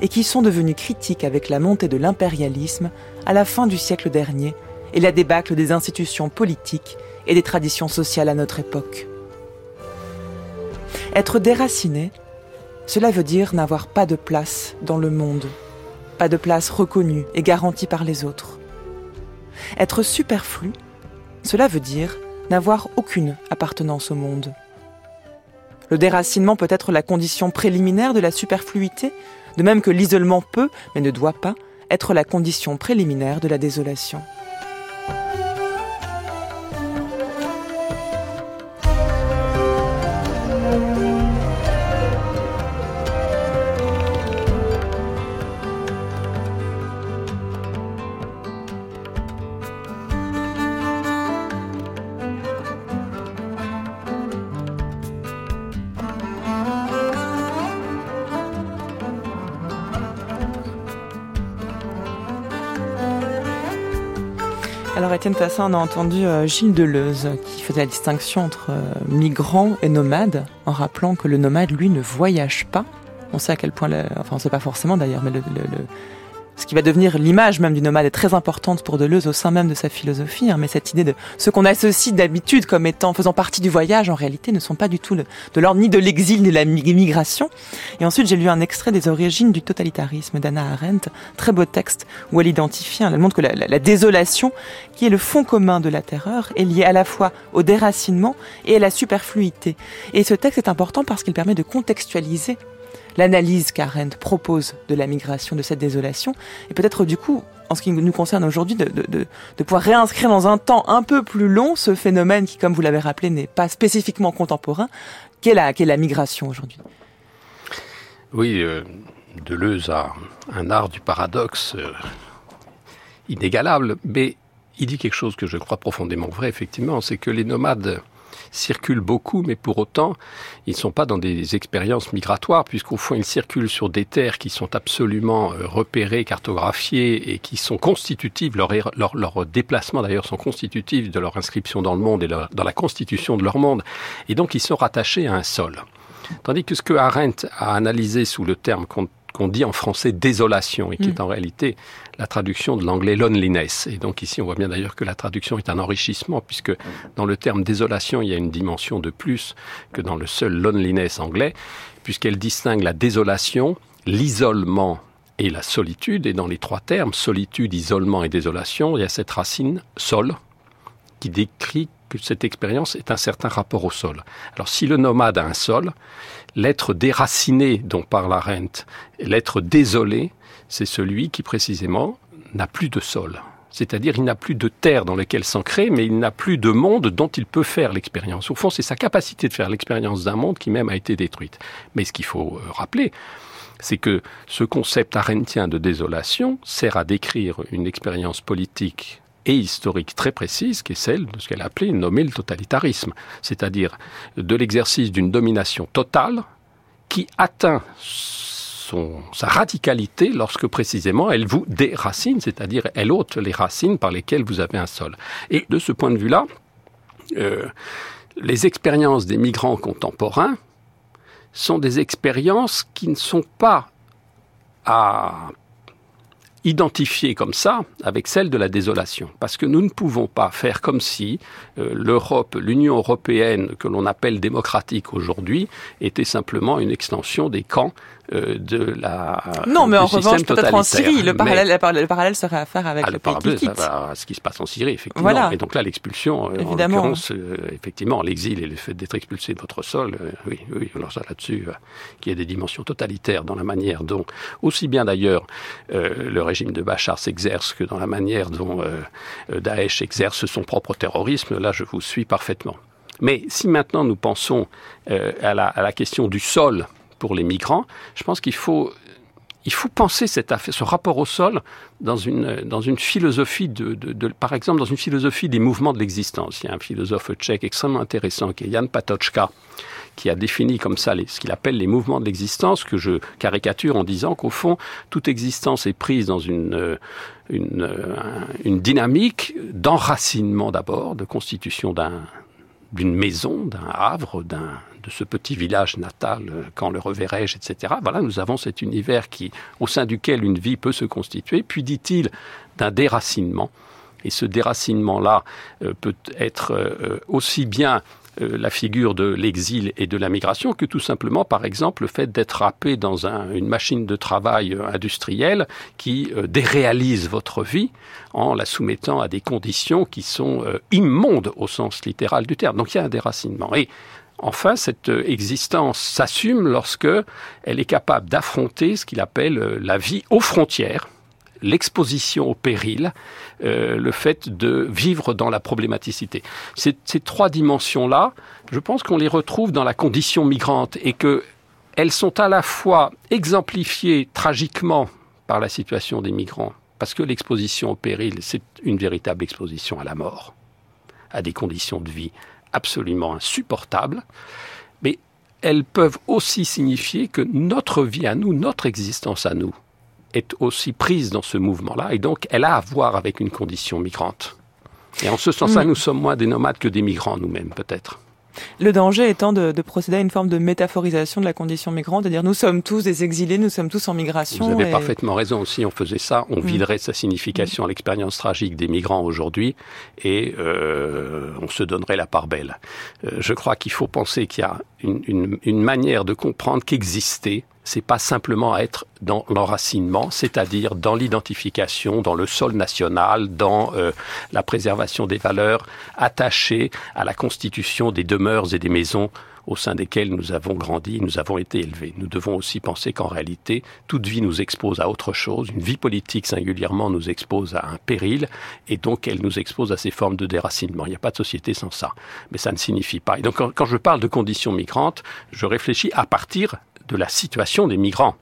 et qui sont devenues critiques avec la montée de l'impérialisme à la fin du siècle dernier et la débâcle des institutions politiques et des traditions sociales à notre époque. Être déraciné, cela veut dire n'avoir pas de place dans le monde, pas de place reconnue et garantie par les autres. Être superflu, cela veut dire n'avoir aucune appartenance au monde. Le déracinement peut être la condition préliminaire de la superfluité, de même que l'isolement peut, mais ne doit pas, être la condition préliminaire de la désolation. Étienne Tassin, on a entendu euh, Gilles Deleuze qui faisait la distinction entre euh, migrant et nomade, en rappelant que le nomade, lui, ne voyage pas. On sait à quel point, le- enfin on sait pas forcément d'ailleurs, mais le- ce qui va devenir l'image même du nomade est très importante pour Deleuze au sein même de sa philosophie. hein, mais cette idée de ce qu'on associe d'habitude comme étant faisant partie du voyage, en réalité, ne sont pas du tout de l'ordre ni de l'exil ni de la mi- migration. Et ensuite, j'ai lu un extrait des origines du totalitarisme d'Anna Arendt, très beau texte où elle identifie, hein, elle montre que la désolation, qui est le fond commun de la terreur, est liée à la fois au déracinement et à la superfluité. Et ce texte est important parce qu'il permet de contextualiser l'analyse qu'Arendt propose de la migration, de cette désolation, et peut-être du coup, en ce qui nous concerne aujourd'hui, de, pouvoir réinscrire dans un temps un peu plus long ce phénomène qui, comme vous l'avez rappelé, n'est pas spécifiquement contemporain, qu'est la, la migration aujourd'hui? Oui, euh, Deleuze a un art du paradoxe euh, inégalable, mais il dit quelque chose que je crois profondément vrai, effectivement, c'est que les nomades circulent beaucoup, mais pour autant, ils ne sont pas dans des expériences migratoires, puisqu'au fond, ils circulent sur des terres qui sont absolument euh, repérées, cartographiées, et qui sont constitutives, leurs leur, leur déplacements d'ailleurs sont constitutifs de leur inscription dans le monde et dans la constitution de leur monde, et donc ils sont rattachés à un sol. Tandis que ce que Arendt a analysé sous le terme qu'on dit en français désolation et qui est en réalité la traduction de l'anglais loneliness. Et donc ici, on voit bien d'ailleurs que la traduction est un enrichissement puisque dans le terme désolation, il y a une dimension de plus que dans le seul loneliness anglais, puisqu'elle distingue la désolation, l'isolement et la solitude. Et dans les trois termes, solitude, isolement et désolation, il y a cette racine sol qui décrit cette expérience est un certain rapport au sol. Alors si le nomade a un sol, l'être déraciné dont parle Arendt, l'être désolé, c'est celui qui précisément n'a plus de sol. C'est-à-dire il n'a plus de terre dans laquelle s'ancrer, mais il n'a plus de monde dont il peut faire l'expérience. Au fond, c'est sa capacité de faire l'expérience d'un monde qui même a été détruite. Mais ce qu'il faut euh, rappeler, c'est que ce concept arendtien de désolation sert à décrire une expérience politique et historique très précise, qui est celle de ce qu'elle a appelé nommer le totalitarisme, c'est-à-dire de l'exercice d'une domination totale qui atteint sa radicalité lorsque précisément elle vous déracine, c'est-à-dire elle ôte les racines par lesquelles vous avez un sol. Et de ce point de vue-là, euh, les expériences des migrants contemporains sont des expériences qui ne sont pas à identifier comme ça avec celle de la désolation. Parce que nous ne pouvons pas faire comme si euh, l'Europe, l'Union européenne que l'on appelle démocratique aujourd'hui, était simplement une extension des camps de la non mais en revanche peut-être en Syrie le parallèle, le parallèle serait à faire avec ah, le pays parallèle, qui ça va ce qui se passe en Syrie, effectivement. Voilà. Et donc là, l'expulsion, euh, en l'occurrence, euh, effectivement, l'exil et le fait d'être expulsé de votre sol, euh, oui, oui, alors ça là-dessus, euh, qu'il y ait des dimensions totalitaires dans la manière dont, aussi bien d'ailleurs, euh, le régime de Bachar s'exerce que dans la manière dont euh, euh, Daesh exerce son propre terrorisme, là, je vous suis parfaitement. Mais si maintenant nous pensons euh, à, la, à la question du sol pour les migrants, je pense qu'il faut il faut penser cette affaire, ce rapport au sol dans une, dans une philosophie de, de, par exemple, dans une philosophie des mouvements de l'existence. Il y a un philosophe tchèque extrêmement intéressant qui est Jan Patočka, qui a défini comme ça les- ce qu'il appelle les mouvements de l'existence, que je caricature en disant qu'au fond, toute existence est prise dans une, euh, une, euh, un- une dynamique d'enracinement d'abord, de constitution d'un d'une maison, d'un havre, d'un de ce petit village natal, euh, quand le reverrai-je, etc. Voilà, nous avons cet univers qui, au sein duquel une vie peut se constituer. Puis dit-il d'un déracinement. Et ce déracinement-là euh, peut être euh, aussi bien la figure de l'exil et de la migration que tout simplement, par exemple, le fait d'être happé dans un- une machine de travail industrielle qui déréalise votre vie en la soumettant à des conditions qui sont immondes au sens littéral du terme. Donc il y a un déracinement. Et Enfin, cette euh, existence s'assume lorsque elle est capable d'affronter ce qu'il appelle euh, la vie aux frontières, l'exposition au péril, euh, le fait de vivre dans la problématicité. Ces, ces trois dimensions-là, je pense qu'on les retrouve dans la condition migrante et que elles sont à la fois exemplifiées tragiquement par la situation des migrants, parce que l'exposition au péril, c'est une véritable exposition à la mort, à des conditions de vie absolument insupportables, mais elles peuvent aussi signifier que notre vie à nous, notre existence à nous, est aussi prise dans ce mouvement-là, et donc elle a à voir avec une condition migrante. Et en ce sens-là, Mm. nous sommes moins des nomades que des migrants nous-mêmes, peut-être. Le danger étant de, de procéder à une forme de métaphorisation de la condition migrante, c'est-à-dire nous sommes tous des exilés, nous sommes tous en migration. Vous avez et- parfaitement raison. Si on faisait ça, on Mm. viderait sa signification à l'expérience tragique des migrants aujourd'hui et euh, on se donnerait la part belle. Euh, je crois qu'il faut penser qu'il y a une, une- une manière de comprendre qu'exister, c'est pas simplement être dans l'enracinement, c'est-à-dire dans l'identification, dans le sol national, dans euh, la préservation des valeurs attachées à la constitution des demeures et des maisons au sein desquelles nous avons grandi, nous avons été élevés. Nous devons aussi penser qu'en réalité, toute vie nous expose à autre chose. Une vie politique singulièrement nous expose à un péril et donc elle nous expose à ces formes de déracinement. Il n'y a pas de société sans ça. Mais ça ne signifie pas. Et donc quand, quand je parle de conditions migrantes, je réfléchis à partir de la situation des migrants.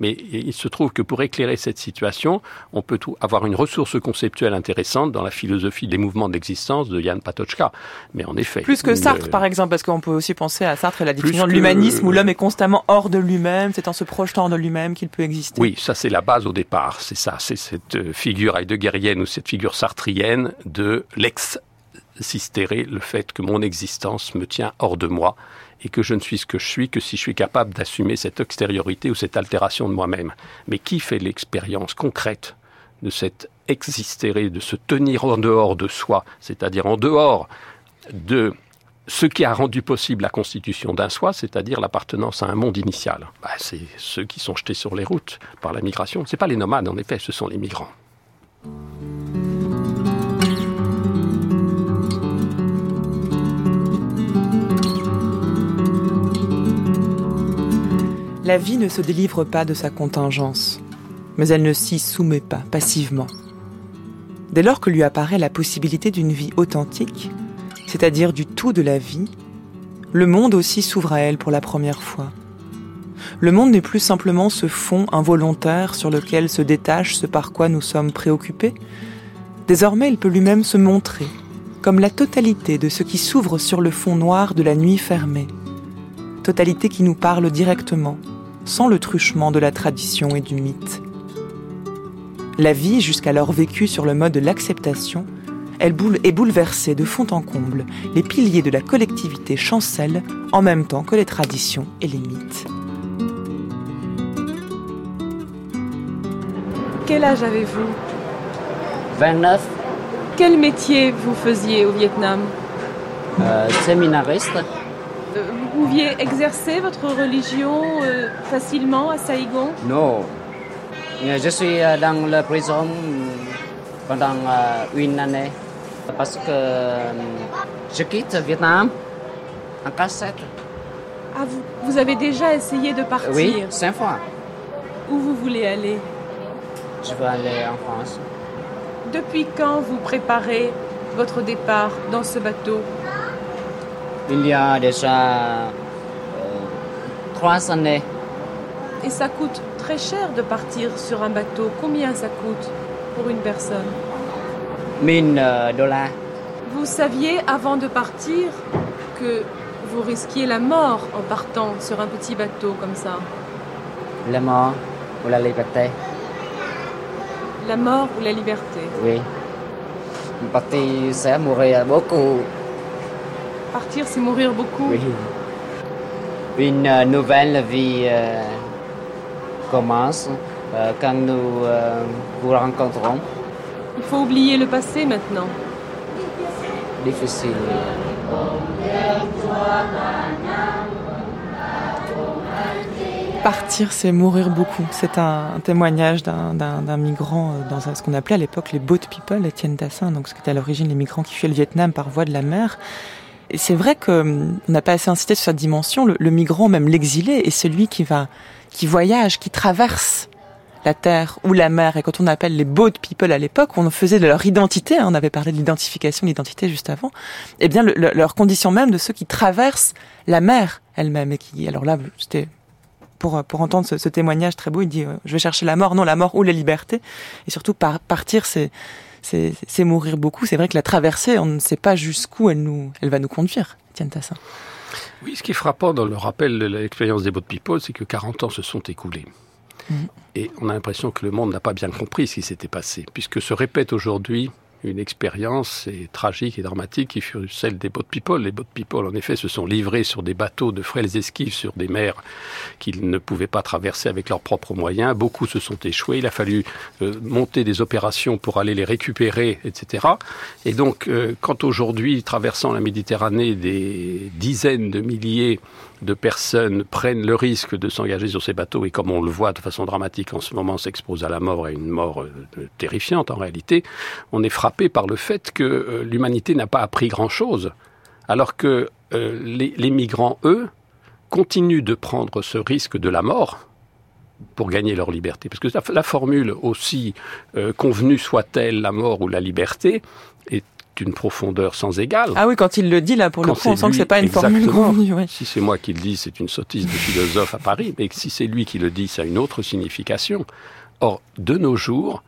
Mais il se trouve que pour éclairer cette situation, on peut avoir une ressource conceptuelle intéressante dans la philosophie des mouvements d'existence de Jan Patočka. Mais en effet. Plus que Sartre, par exemple, parce qu'on peut aussi penser à Sartre et la définition de que- l'humanisme où l'homme est constamment hors de lui-même, c'est en se projetant de lui-même qu'il peut exister. Oui, ça c'est la base au départ. C'est ça, c'est cette euh, figure heideggerienne ou cette figure sartrienne de l'ex-sistéré, le fait que mon existence me tient hors de moi et que je ne suis ce que je suis que si je suis capable d'assumer cette extériorité ou cette altération de moi-même. Mais qui fait l'expérience concrète de cet existéré, de se tenir en dehors de soi, c'est-à-dire en dehors de ce qui a rendu possible la constitution d'un soi, c'est-à-dire l'appartenance à un monde initial? Bah, c'est ceux qui sont jetés sur les routes par la migration. Ce pas les nomades, en effet, ce sont les migrants. La vie ne se délivre pas de sa contingence, mais elle ne s'y soumet pas passivement. Dès lors que lui apparaît la possibilité d'une vie authentique, c'est-à-dire du tout de la vie, le monde aussi s'ouvre à elle pour la première fois. Le monde n'est plus simplement ce fond involontaire sur lequel se détache ce par quoi nous sommes préoccupés. Désormais, il peut lui-même se montrer comme la totalité de ce qui s'ouvre sur le fond noir de la nuit fermée. Totalité qui nous parle directement, sans le truchement de la tradition et du mythe. La vie, jusqu'alors vécue sur le mode de l'acceptation, elle est bouleversée de fond en comble. Les piliers de la collectivité chancellent en même temps que les traditions et les mythes. Quel âge avez-vous? 29. Quel métier vous faisiez au Vietnam? Euh, Séminariste. Vous pouviez exercer votre religion euh, facilement à Saigon? Non. Je suis euh, dans la prison pendant euh, une année parce que je quitte Vietnam en cassette. Ah, vous, vous avez déjà essayé de partir? Oui, cinq fois. Où vous voulez aller? Je veux aller en France. Depuis quand vous préparez votre départ dans ce bateau? Il y a déjà trois années. Et ça coûte très cher de partir sur un bateau. Combien ça coûte pour une personne? 1000 euh, dollars. Vous saviez avant de partir que vous risquiez la mort en partant sur un petit bateau comme ça? La mort ou la liberté La mort ou la liberté? Oui. Partir, c'est mourir beaucoup. Partir, c'est mourir beaucoup Oui. Une euh, nouvelle vie euh, commence euh, quand nous euh, vous rencontrons. Il faut oublier le passé maintenant. Difficile. Partir, c'est mourir beaucoup. C'est un, témoignage d'un migrant dans ce qu'on appelait à l'époque les boat people, Étienne Tassin, donc ce qui était à l'origine les migrants qui fuyaient le Vietnam par voie de la mer. Et c'est vrai qu'on n'a pas assez incité sur cette dimension. Le, le migrant, même l'exilé, est celui qui va, qui voyage, qui traverse la terre ou la mer. Et quand on appelle les boat people à l'époque, on faisait de leur identité, hein, on avait parlé de l'identification, l'identité juste avant, et bien le, le, leur condition même de ceux qui traversent la mer elle-même. Et qui, alors là, c'était pour, pour entendre ce, ce, témoignage très beau, il dit, euh, je vais chercher la mort, non, la mort ou la liberté. Et surtout, par, partir, c'est c'est mourir beaucoup. C'est vrai que la traversée, on ne sait pas jusqu'où elle, nous, elle va nous conduire, Tienne Tassin. Oui, ce qui est frappant dans le rappel de l'expérience des boat people, c'est que 40 ans se sont écoulés. Mmh. Et on a l'impression que le monde n'a pas bien compris ce qui s'était passé, puisque se répète aujourd'hui une expérience tragique et dramatique qui fut celle des boat people. Les boat people, en effet, se sont livrés sur des bateaux de frêles esquives sur des mers qu'ils ne pouvaient pas traverser avec leurs propres moyens. Beaucoup se sont échoués. Il a fallu euh, monter des opérations pour aller les récupérer, etc. Et donc, euh, quand aujourd'hui, traversant la Méditerranée, des dizaines de milliers de personnes prennent le risque de s'engager sur ces bateaux et comme on le voit de façon dramatique en ce moment s'expose à la mort, à une mort euh, terrifiante en réalité, on est frappé par le fait que euh, l'humanité n'a pas appris grand-chose, alors que euh, les, migrants, eux, continuent de prendre ce risque de la mort pour gagner leur liberté. Parce que la, formule, aussi convenue soit-elle, la mort ou la liberté, est d'une profondeur sans égale. Ah oui, quand il le dit là, pour quand le coup, on sent que c'est pas une formule convenue. Si c'est moi qui le dis, c'est une sottise de philosophe à Paris, mais si c'est lui qui le dit, ça a une autre signification. Or, de nos jours,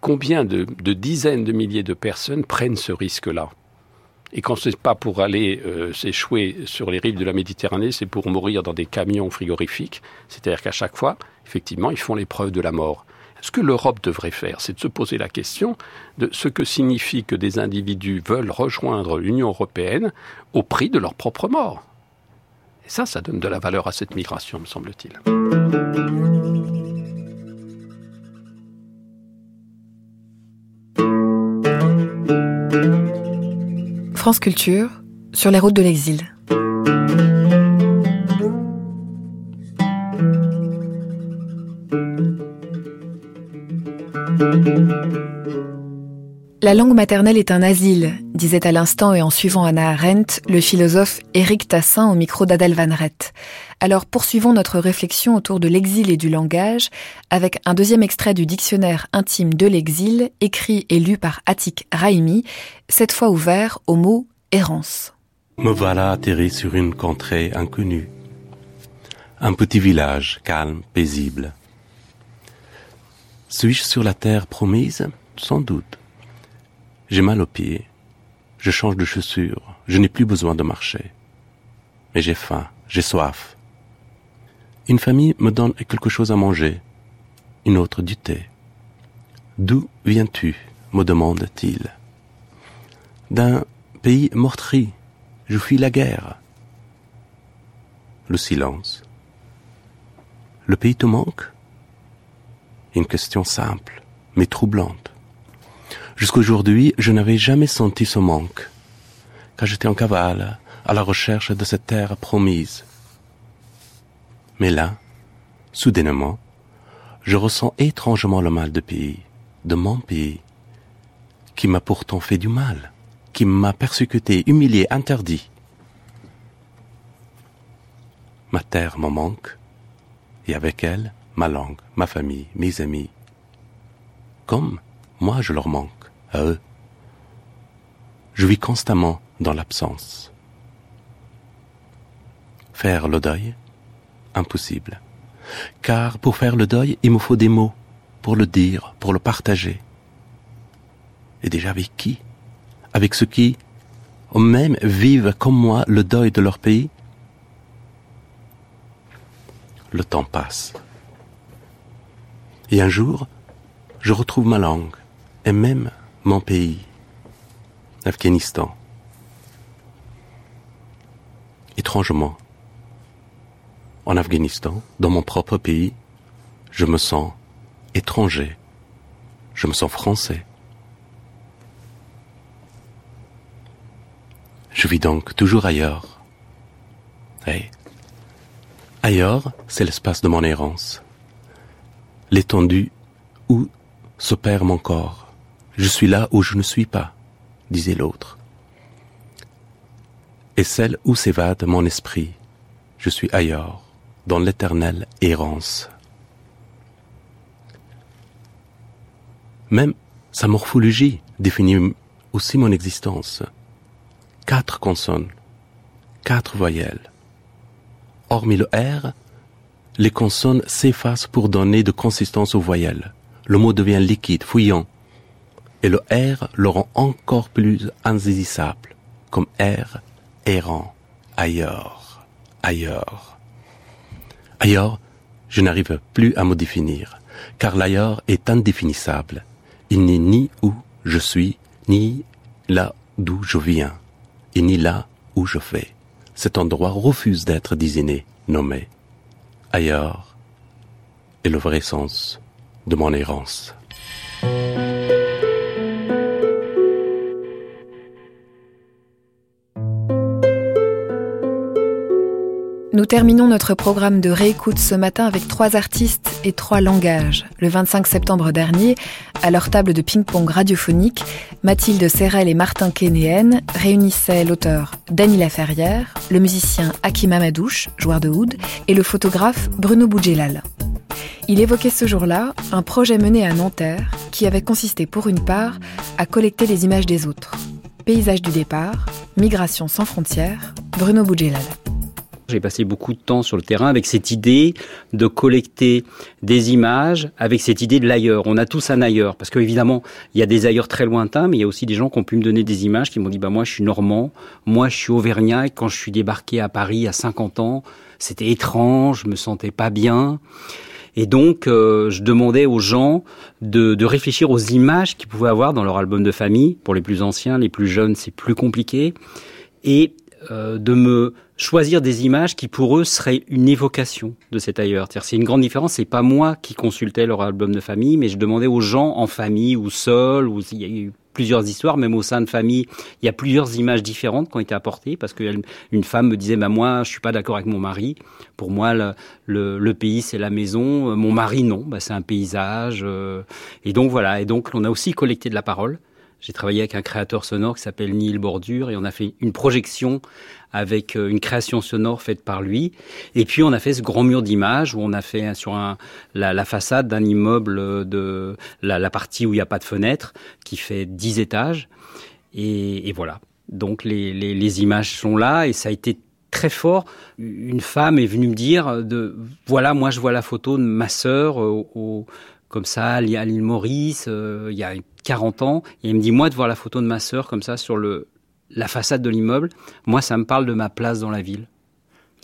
combien de, de dizaines de milliers de personnes prennent ce risque-là? Et quand c'est pas pour aller euh, s'échouer sur les rives de la Méditerranée, c'est pour mourir dans des camions frigorifiques. C'est-à-dire qu'à chaque fois, effectivement, ils font l'épreuve de la mort. Ce que l'Europe devrait faire, c'est de se poser la question de ce que signifie que des individus veulent rejoindre l'Union européenne au prix de leur propre mort. Et ça, ça donne de la valeur à cette migration, me semble-t-il. France Culture, sur les routes de l'exil. La langue maternelle est un asile, disait à l'instant et en suivant Anna Arendt le philosophe Éric Tassin au micro d'Adèle Van Rett. Alors poursuivons notre réflexion autour de l'exil et du langage avec un deuxième extrait du dictionnaire intime de l'exil, écrit et lu par Attic Raimi, cette fois ouvert au mot errance. Me voilà atterri sur une contrée inconnue. Un petit village calme, paisible. Suis-je sur la terre promise? Sans doute. J'ai mal aux pieds. Je change de chaussures. Je n'ai plus besoin de marcher. Mais j'ai faim, j'ai soif. Une famille me donne quelque chose à manger, une autre du thé. D'où viens-tu? me demande-t-il. D'un pays meurtri, je fuis la guerre. Le silence. Le pays te manque? Une question simple, mais troublante. Jusqu'aujourd'hui, je n'avais jamais senti ce manque, car j'étais en cavale, à la recherche de cette terre promise. Mais là, soudainement, je ressens étrangement le mal de pays, de mon pays, qui m'a pourtant fait du mal, qui m'a persécuté, humilié, interdit. Ma terre me manque, et avec elle, ma langue, ma famille, mes amis. Comme moi je leur manque, à eux. Je vis constamment dans l'absence. Faire le deuil Impossible. Car pour faire le deuil, il me faut des mots, pour le dire, pour le partager. Et déjà avec qui? Avec ceux qui, eux-mêmes, vivent comme moi le deuil de leur pays? Le temps passe. Et un jour, je retrouve ma langue, et même mon pays, Afghanistan. Étrangement, en Afghanistan, dans mon propre pays, je me sens étranger, je me sens français. Je vis donc toujours ailleurs. Et ailleurs, c'est l'espace de mon errance, l'étendue où se perd mon corps. Je suis là où je ne suis pas, disait l'autre. Et celle où s'évade mon esprit, je suis ailleurs, dans l'éternelle errance. Même sa morphologie définit aussi mon existence. Quatre consonnes, quatre voyelles. Hormis le R, les consonnes s'effacent pour donner de consistance aux voyelles. Le mot devient liquide, fouillant, et le R le rend encore plus insaisissable, comme R, errant, ailleurs, ailleurs. Ailleurs, je n'arrive plus à me définir, car l'ailleurs est indéfinissable. Il n'est ni où je suis, ni là d'où je viens, et ni là où je vais. Cet endroit refuse d'être désigné, nommé. Ailleurs est le vrai sens de mon errance. Nous terminons notre programme de réécoute ce matin avec trois artistes et trois langages. Le 25 septembre dernier, à leur table de ping-pong radiophonique, Mathilde Serrel et Martin Kénéen réunissaient l'auteur Dany Laferrière, le musicien Hakim Amadouche, joueur de oud, et le photographe Bruno Boudjelal. Il évoquait ce jour-là un projet mené à Nanterre qui avait consisté pour une part à collecter les images des autres. Paysage du départ, migration sans frontières, Bruno Boudjelal. J'ai passé beaucoup de temps sur le terrain avec cette idée de collecter des images, avec cette idée de l'ailleurs. On a tous un ailleurs, parce qu'évidemment, il y a des ailleurs très lointains, mais il y a aussi des gens qui ont pu me donner des images, qui m'ont dit, bah moi je suis normand, moi je suis auvergnat, et quand je suis débarqué à Paris à 50 ans, c'était étrange, je me sentais pas bien. Et donc, euh, je demandais aux gens de, réfléchir aux images qu'ils pouvaient avoir dans leur album de famille. Pour les plus anciens, les plus jeunes, c'est plus compliqué. Et euh, de me choisir des images qui pour eux seraient une évocation de cet ailleurs. C'est une grande différence. C'est pas moi qui consultais leur album de famille, mais je demandais aux gens en famille ou seuls, ou il y a eu plusieurs histoires, même au sein de famille, il y a plusieurs images différentes qui ont été apportées parce qu'une femme me disait, bah moi, je suis pas d'accord avec mon mari. Pour moi, le, pays c'est la maison. Mon mari non, bah, c'est un paysage. Euh. Et donc voilà. Et donc on a aussi collecté de la parole. J'ai travaillé avec un créateur sonore qui s'appelle Neil Bordure et on a fait une projection avec euh, une création sonore faite par lui. Et puis on a fait ce grand mur d'images où on a fait sur un, la, façade d'un immeuble de la, partie où il n'y a pas de fenêtre qui fait 10 étages. Et, voilà. Donc les, les, les images sont là et ça a été très fort. Une femme est venue me dire de voilà, moi je vois la photo de ma sœur euh, au, comme ça à l'île Maurice euh, il y a 40 ans et il me dit moi de voir la photo de ma sœur comme ça sur le la façade de l'immeuble, moi ça me parle de ma place dans la ville.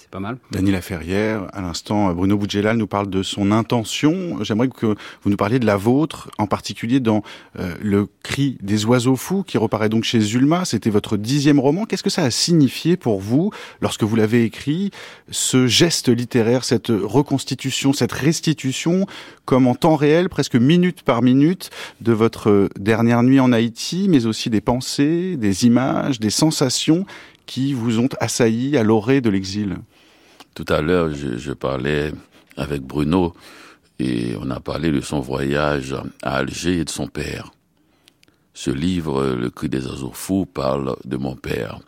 C'est pas mal. Dany Laferrière, à l'instant, Bruno Boudjelal nous parle de son intention. J'aimerais que vous nous parliez de la vôtre, en particulier dans euh, Le cri des oiseaux fous, qui reparaît donc chez Zulma. C'était votre dixième roman. Qu'est-ce que ça a signifié pour vous, lorsque vous l'avez écrit, ce geste littéraire, cette reconstitution, cette restitution, comme en temps réel, presque minute par minute, de votre dernière nuit en Haïti, mais aussi des pensées, des images, des sensations qui vous ont assailli à l'orée de l'exil? Tout à l'heure, je, parlais avec Bruno et on a parlé de son voyage à Alger et de son père. Ce livre, Le cri des oiseaux parle de mon père,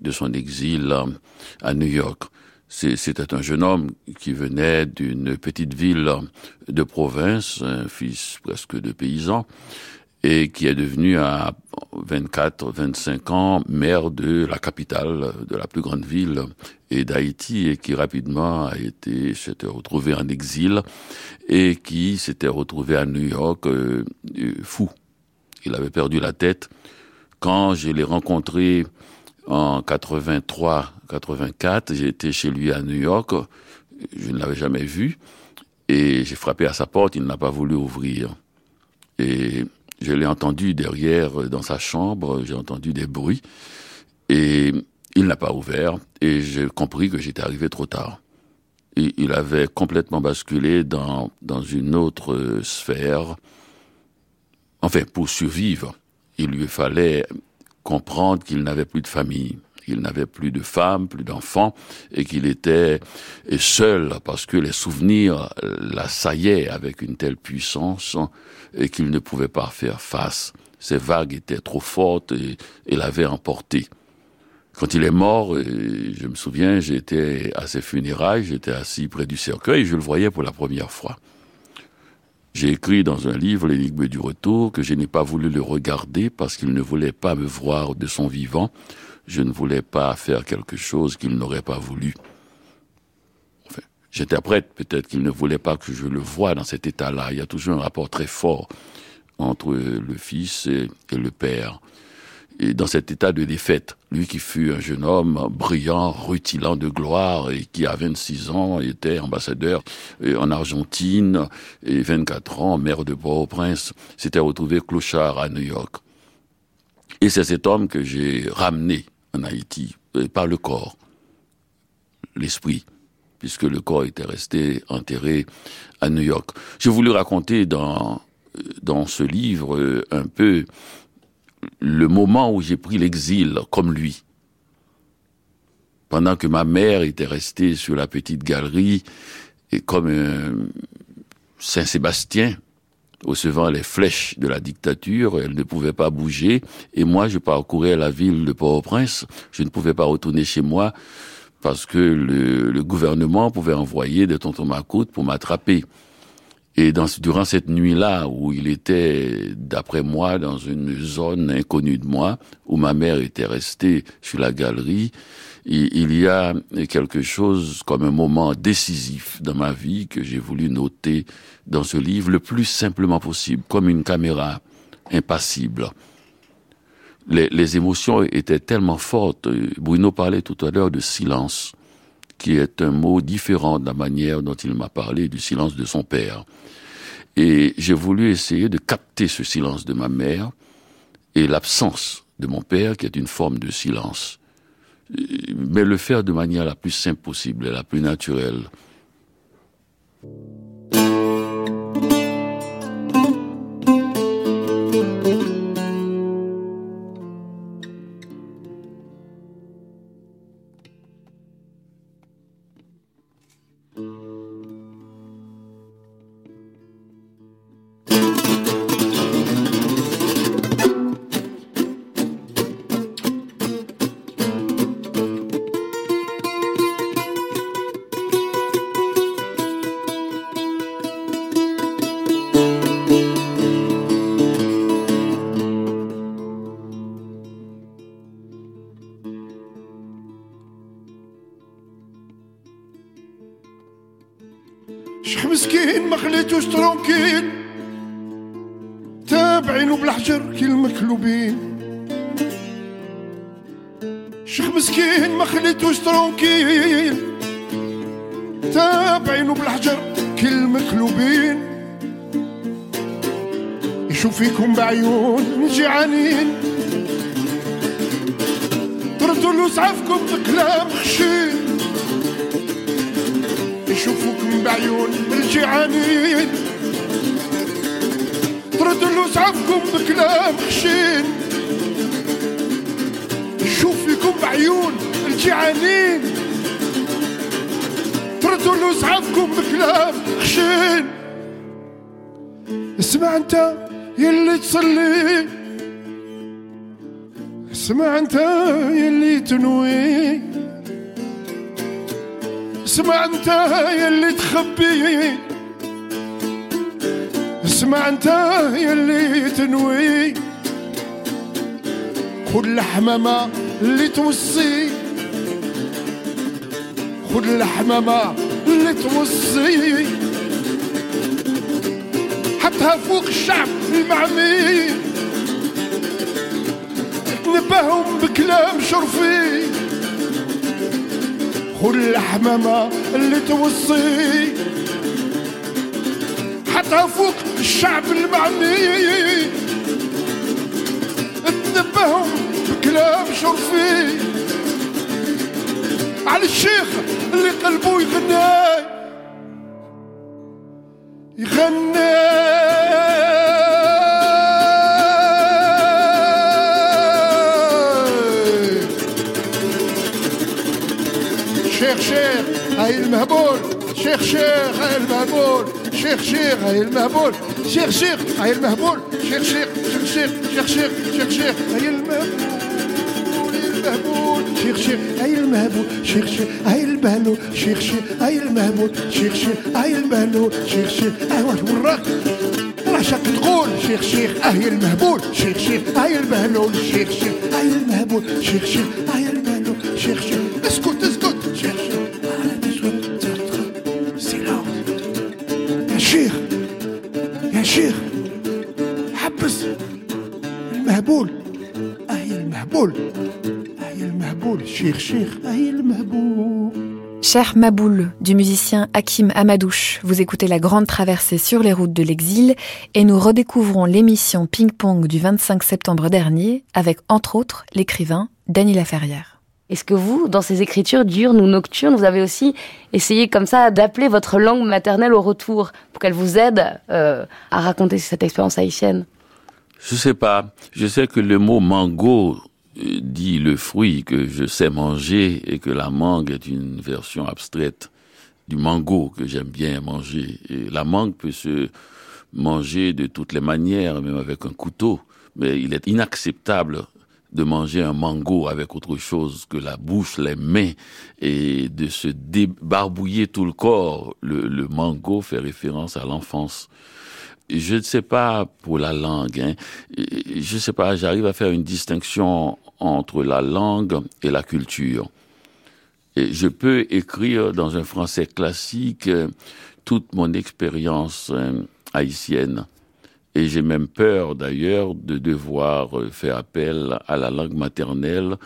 de son exil à New York. C'était un jeune homme qui venait d'une petite ville de province, un fils presque de paysan, et qui est devenu à 24, 25 ans maire de la capitale, de la plus grande ville et d'Haïti et qui rapidement a été, s'était retrouvé en exil et qui s'était retrouvé à New York euh, fou. Il avait perdu la tête. Quand je l'ai rencontré en 83, 84, j'étais chez lui à New York. Je ne l'avais jamais vu et j'ai frappé à sa porte. Il n'a pas voulu ouvrir. Et je l'ai entendu derrière euh, dans sa chambre, j'ai entendu des bruits et il n'a pas ouvert et j'ai compris que j'étais arrivé trop tard. Il avait complètement basculé dans, dans une autre euh, sphère. Enfin, pour survivre, il lui fallait comprendre qu'il n'avait plus de famille, qu'il n'avait plus de femme, plus d'enfants, et qu'il était seul parce que les souvenirs l'assaillaient avec une telle puissance et qu'il ne pouvait pas faire face. Ces vagues étaient trop fortes et, et l'avaient emporté. Quand il est mort, je me souviens, j'étais à ses funérailles, j'étais assis près du cercueil, et je le voyais pour la première fois. J'ai écrit dans un livre, L'énigme du retour, que je n'ai pas voulu le regarder parce qu'il ne voulait pas me voir de son vivant. Je ne voulais pas faire quelque chose qu'il n'aurait pas voulu. Enfin, j'interprète peut-être qu'il ne voulait pas que je le voie dans cet état-là. Il y a toujours un rapport très fort entre le fils et, le père et dans cet état de défaite. Lui qui fut un jeune homme brillant, rutilant de gloire et qui à 26 ans était ambassadeur en Argentine et 24 ans maire de Port-au-Prince, s'était retrouvé clochard à New York. Et c'est cet homme que j'ai ramené en Haïti par le corps, l'esprit, puisque le corps était resté enterré à New York. J'ai voulu raconter dans dans ce livre un peu le moment où j'ai pris l'exil comme lui. Pendant que ma mère était restée sur la petite galerie et comme un Saint-Sébastien, recevant les flèches de la dictature, elle ne pouvait pas bouger, et moi je parcourais la ville de Port-au-Prince, je ne pouvais pas retourner chez moi parce que le, le gouvernement pouvait envoyer des tontons macoutes pour m'attraper. Et dans, durant cette nuit-là, où il était, d'après moi, dans une zone inconnue de moi, où ma mère était restée sur la galerie, il y a quelque chose comme un moment décisif dans ma vie que j'ai voulu noter dans ce livre le plus simplement possible, comme une caméra impassible. Les, les émotions étaient tellement fortes. Bruno parlait tout à l'heure de silence, qui est un mot différent de la manière dont il m'a parlé du silence de son père. Et j'ai voulu essayer de capter ce silence de ma mère et l'absence de mon père, qui est une forme de silence, mais le faire de manière la plus simple possible, la plus naturelle. ترونكيل. تابعينه بالحجر كل مكلوبين. يشوف فيكم بعيون جيعانين. تردوا له سعفكم بكلام خشين يشوفوكم بعيون الجيعانين تردوا له سعفكم بكلام خشين يشوف فيكم بعيون الجيعانين تردوا له سعفكم بكلام خشين. اسمع انت يلي تصلي. اسمع انت يلي تنوي. اسمع انت يلي تخبي. اسمع انت يلي تنوي. خد الحمامة اللي توصي. خد الحمامة اللي توصي حطها فوق الشعب المعمي. تنبههم بكلام شرفي. خد الحمامة اللي توصي حطها فوق الشعب المعني تنبههم بكلام شرفي. على الشيخ اللي قلبه يغني. يغني. شيخ شيخ هاي المهبول. شيخ شيخ هاي المهبول. شيخ شيخ هاي المهبول. شيخ شيخ هاي المهبول. شيخ شيخ شيخ شيخ شيخ شيخ شيخ هاي المهبول. المهبول cherchez أي المهبول cherchez أي المهلول cherchez أي المهبول cherchez أي المهلول cherchez أي واش وراك العشاق تقول شيخ شيخ أهي المهبول شيخ شيخ أهي المهلول شيخ شيخ أهي المهبول شيخ شيخ أهي المهلول شيخ شيخ Cher Maboul, du musicien Hakim Amadouche, vous écoutez La Grande Traversée sur les routes de l'exil et nous redécouvrons l'émission Ping Pong du 25 septembre dernier avec, entre autres, l'écrivain Dany Laferrière. Est-ce que vous, dans ces écritures diurnes ou nocturnes, vous avez aussi essayé comme ça d'appeler votre langue maternelle au retour pour qu'elle vous aide euh, à raconter cette expérience haïtienne? Je sais pas. Je sais que le mot mango dit le fruit que je sais manger et que la mangue est une version abstraite du mango que j'aime bien manger. La mangue peut se manger de toutes les manières, même avec un couteau. Mais il est inacceptable de manger un mango avec autre chose que la bouche, les mains et de se débarbouiller tout le corps. Le, le mango fait référence à l'enfance. Je ne sais pas pour la langue. Hein. Je ne sais pas, j'arrive à faire une distinction entre la langue et la culture. Et je peux écrire dans un français classique euh, toute mon expérience euh, haïtienne. Et j'ai même peur d'ailleurs de devoir euh, faire appel à la langue maternelle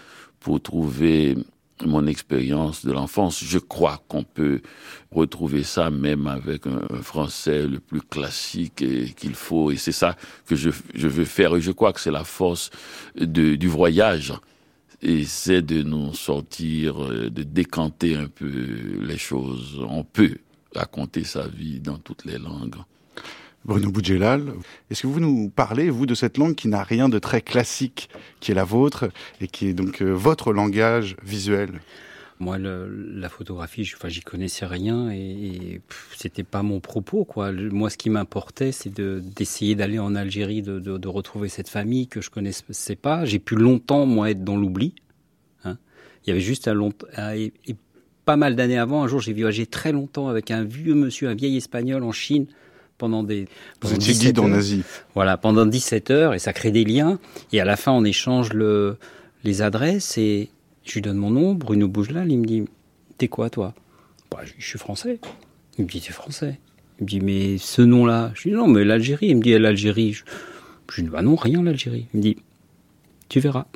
pour trouver mon expérience de l'enfance. Je crois qu'on peut retrouver ça même avec un, français le plus classique qu'il faut. Et c'est ça que je, veux faire. Et je crois que c'est la force du voyage. Et c'est de nous sortir, euh, de décanter un peu les choses. On peut raconter sa vie dans toutes les langues. Bruno Boudjelal, est-ce que vous nous parlez, vous, de cette langue qui n'a rien de très classique, qui est la vôtre, et qui est donc euh, votre langage visuel? Moi, la photographie, je, enfin, j'y connaissais rien et, et pff, c'était pas mon propos, quoi. Moi, ce qui m'importait, c'est de, d'essayer d'aller en Algérie, de, retrouver cette famille que je connaissais pas. J'ai pu longtemps, moi, être dans l'oubli. Hein. Il y avait juste un long, et pas mal d'années avant, un jour, j'ai voyagé très longtemps avec un vieux monsieur, un vieil espagnol en Chine pendant des. Vous étiez 17 guide en heures. Asie. Voilà, pendant 17 heures, et ça crée des liens. Et à la fin, on échange le, les adresses, et je lui donne mon nom, Bruno Bougelal, il me dit, t'es quoi, toi? Bah, je, je suis français. Il me dit, t'es français. Il me dit, mais ce nom-là? Je lui dis, non, mais l'Algérie. Il me dit, l'Algérie. Je, je lui dis, bah non, rien, l'Algérie. Il me dit, tu verras.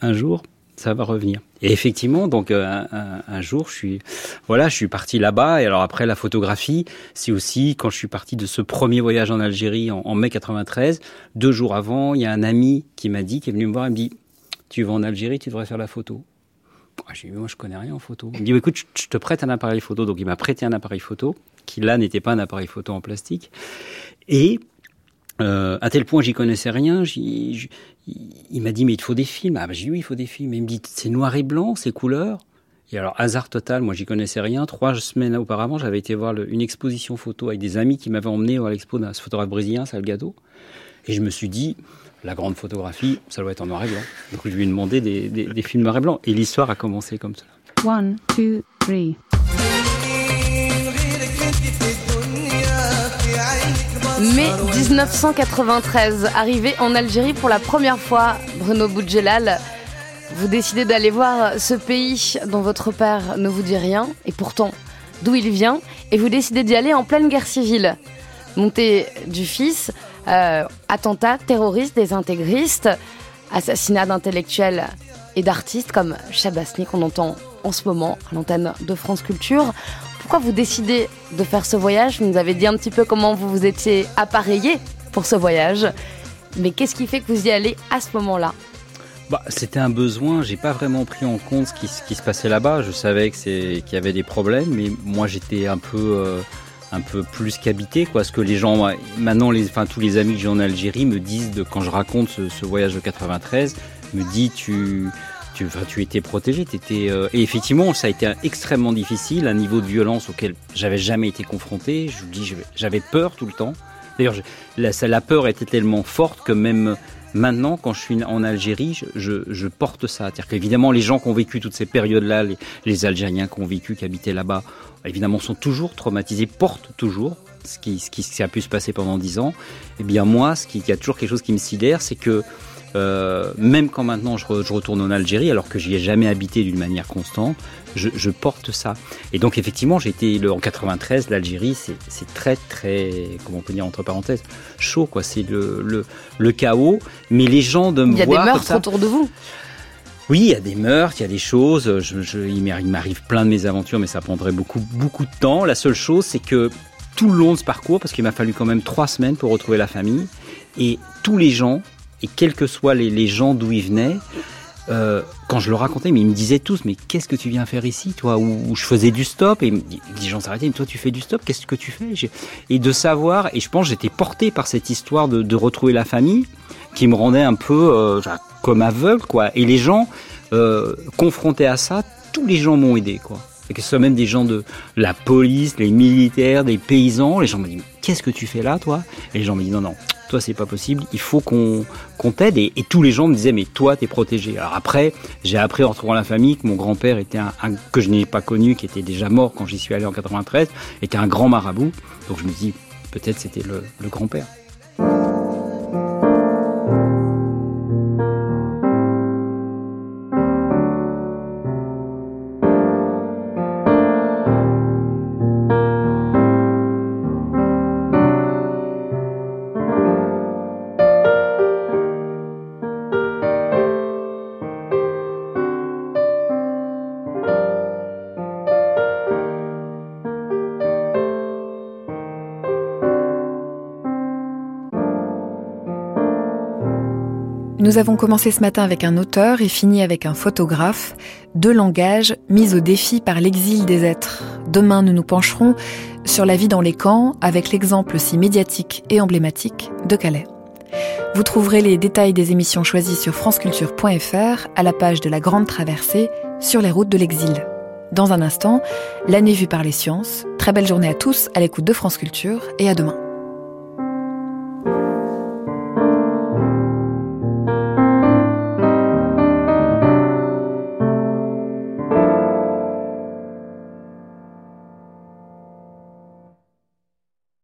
Un jour, ça va revenir. Et effectivement, donc un, un, un, jour, je suis, voilà, je suis parti là-bas. Et alors après la photographie, c'est aussi quand je suis parti de ce premier voyage en Algérie en, en mai 93. Deux jours avant, il y a un ami qui m'a dit, qui est venu me voir, il me dit, tu vas en Algérie, tu devrais faire la photo. Dit, moi je connais rien en photo. Il me dit, écoute, je te prête un appareil photo. Donc il m'a prêté un appareil photo qui là n'était pas un appareil photo en plastique. Et euh, à tel point j'y connaissais rien, il m'a dit mais il te faut des films. Ah bah j'ai dit oui il faut des films. Et il me dit c'est noir et blanc, c'est couleur. Et alors hasard total, moi j'y connaissais rien. Trois semaines auparavant, j'avais été voir une exposition photo avec des amis qui m'avaient emmené à l'expo d'un photographe brésilien, Salgado. Et je me suis dit la grande photographie, ça doit être en noir et blanc. Donc je lui ai demandé des, des, films noir et blanc. Et l'histoire a commencé comme ça. One, two, three. Mai 1993, arrivé en Algérie pour la première fois, Bruno Boudjelal, vous décidez d'aller voir ce pays dont votre père ne vous dit rien, et pourtant d'où il vient, et vous décidez d'y aller en pleine guerre civile. Montée du fils, euh, attentat terroriste des intégristes, assassinat d'intellectuels et d'artistes comme Chabasny qu'on entend en ce moment à l'antenne de France Culture. Pourquoi vous décidez de faire ce voyage? Vous nous avez dit un petit peu comment vous vous étiez appareillé pour ce voyage. Mais qu'est-ce qui fait que vous y allez à ce moment-là? Bah, C'était un besoin. J'ai pas vraiment pris en compte ce qui, se passait là-bas. Je savais qu'il y avait des problèmes, mais moi j'étais un peu euh, un peu plus qu'habité quoi. Ce que les gens maintenant, enfin tous les amis que j'ai en Algérie me disent de quand je raconte ce, ce voyage de 93, me dit tu tu, étais protégé, étais, euh... et effectivement, ça a été extrêmement difficile, un niveau de violence auquel j'avais jamais été confronté. Je vous dis, j'avais peur tout le temps. D'ailleurs, la, peur était tellement forte que même maintenant, quand je suis en Algérie, je, porte ça. C'est-à-dire qu'évidemment, les gens qui ont vécu toutes ces périodes-là, les, Algériens qui ont vécu, qui habitaient là-bas, évidemment, sont toujours traumatisés, portent toujours ce qui, ce a pu se passer pendant dix ans. Eh bien, moi, ce qui, il y a toujours quelque chose qui me sidère, c'est que euh, même quand maintenant je, re, je, retourne en Algérie, alors que j'y ai jamais habité d'une manière constante, je, je, porte ça. Et donc effectivement, j'ai été le, en 93, l'Algérie, c'est très très, comment on peut dire entre parenthèses, chaud quoi. C'est le, le, le, chaos, mais les gens de me Il y a voir des meurtres autour de vous. Oui, il y a des meurtres, il y a des choses. Je, je, il m'arrive plein de mes aventures, mais ça prendrait beaucoup beaucoup de temps. La seule chose, c'est que tout le long de ce parcours, parce qu'il m'a fallu quand même trois semaines pour retrouver la famille, et tous les gens et quels que soient les, les gens d'où ils venaient, euh, quand je le racontais, mais ils me disaient tous, mais qu'est-ce que tu viens faire ici, toi? Où je faisais du stop et les gens s'arrêtaient, mais toi tu fais du stop, qu'est-ce que tu fais? Et de savoir, et je pense j'étais porté par cette histoire de, retrouver la famille, qui me rendait un peu euh, comme aveugle, quoi. Et les gens euh, confrontés à ça, tous les gens m'ont aidé, quoi. Que ce soit même des gens de la police, les militaires, des paysans, les gens me disent, qu'est-ce que tu fais là, toi? Et les gens me disent, non, non, toi c'est pas possible, il faut qu'on qu t'aide. Et, tous les gens me disaient, mais toi t'es protégé. Alors après, j'ai appris en retrouvant la famille que mon grand-père était un, que je n'ai pas connu, qui était déjà mort quand j'y suis allé en 93, était un grand marabout. Donc je me dis, peut-être c'était le grand-père. Avons commencé ce matin avec un auteur et fini avec un photographe, deux langages mis au défi par l'exil des êtres. Demain, nous nous pencherons sur la vie dans les camps avec l'exemple si médiatique et emblématique de Calais. Vous trouverez les détails des émissions choisies sur franceculture.fr à la page de la Grande Traversée sur les routes de l'exil. Dans un instant, l'année vue par les sciences. Très belle journée à tous à l'écoute de France Culture et à demain.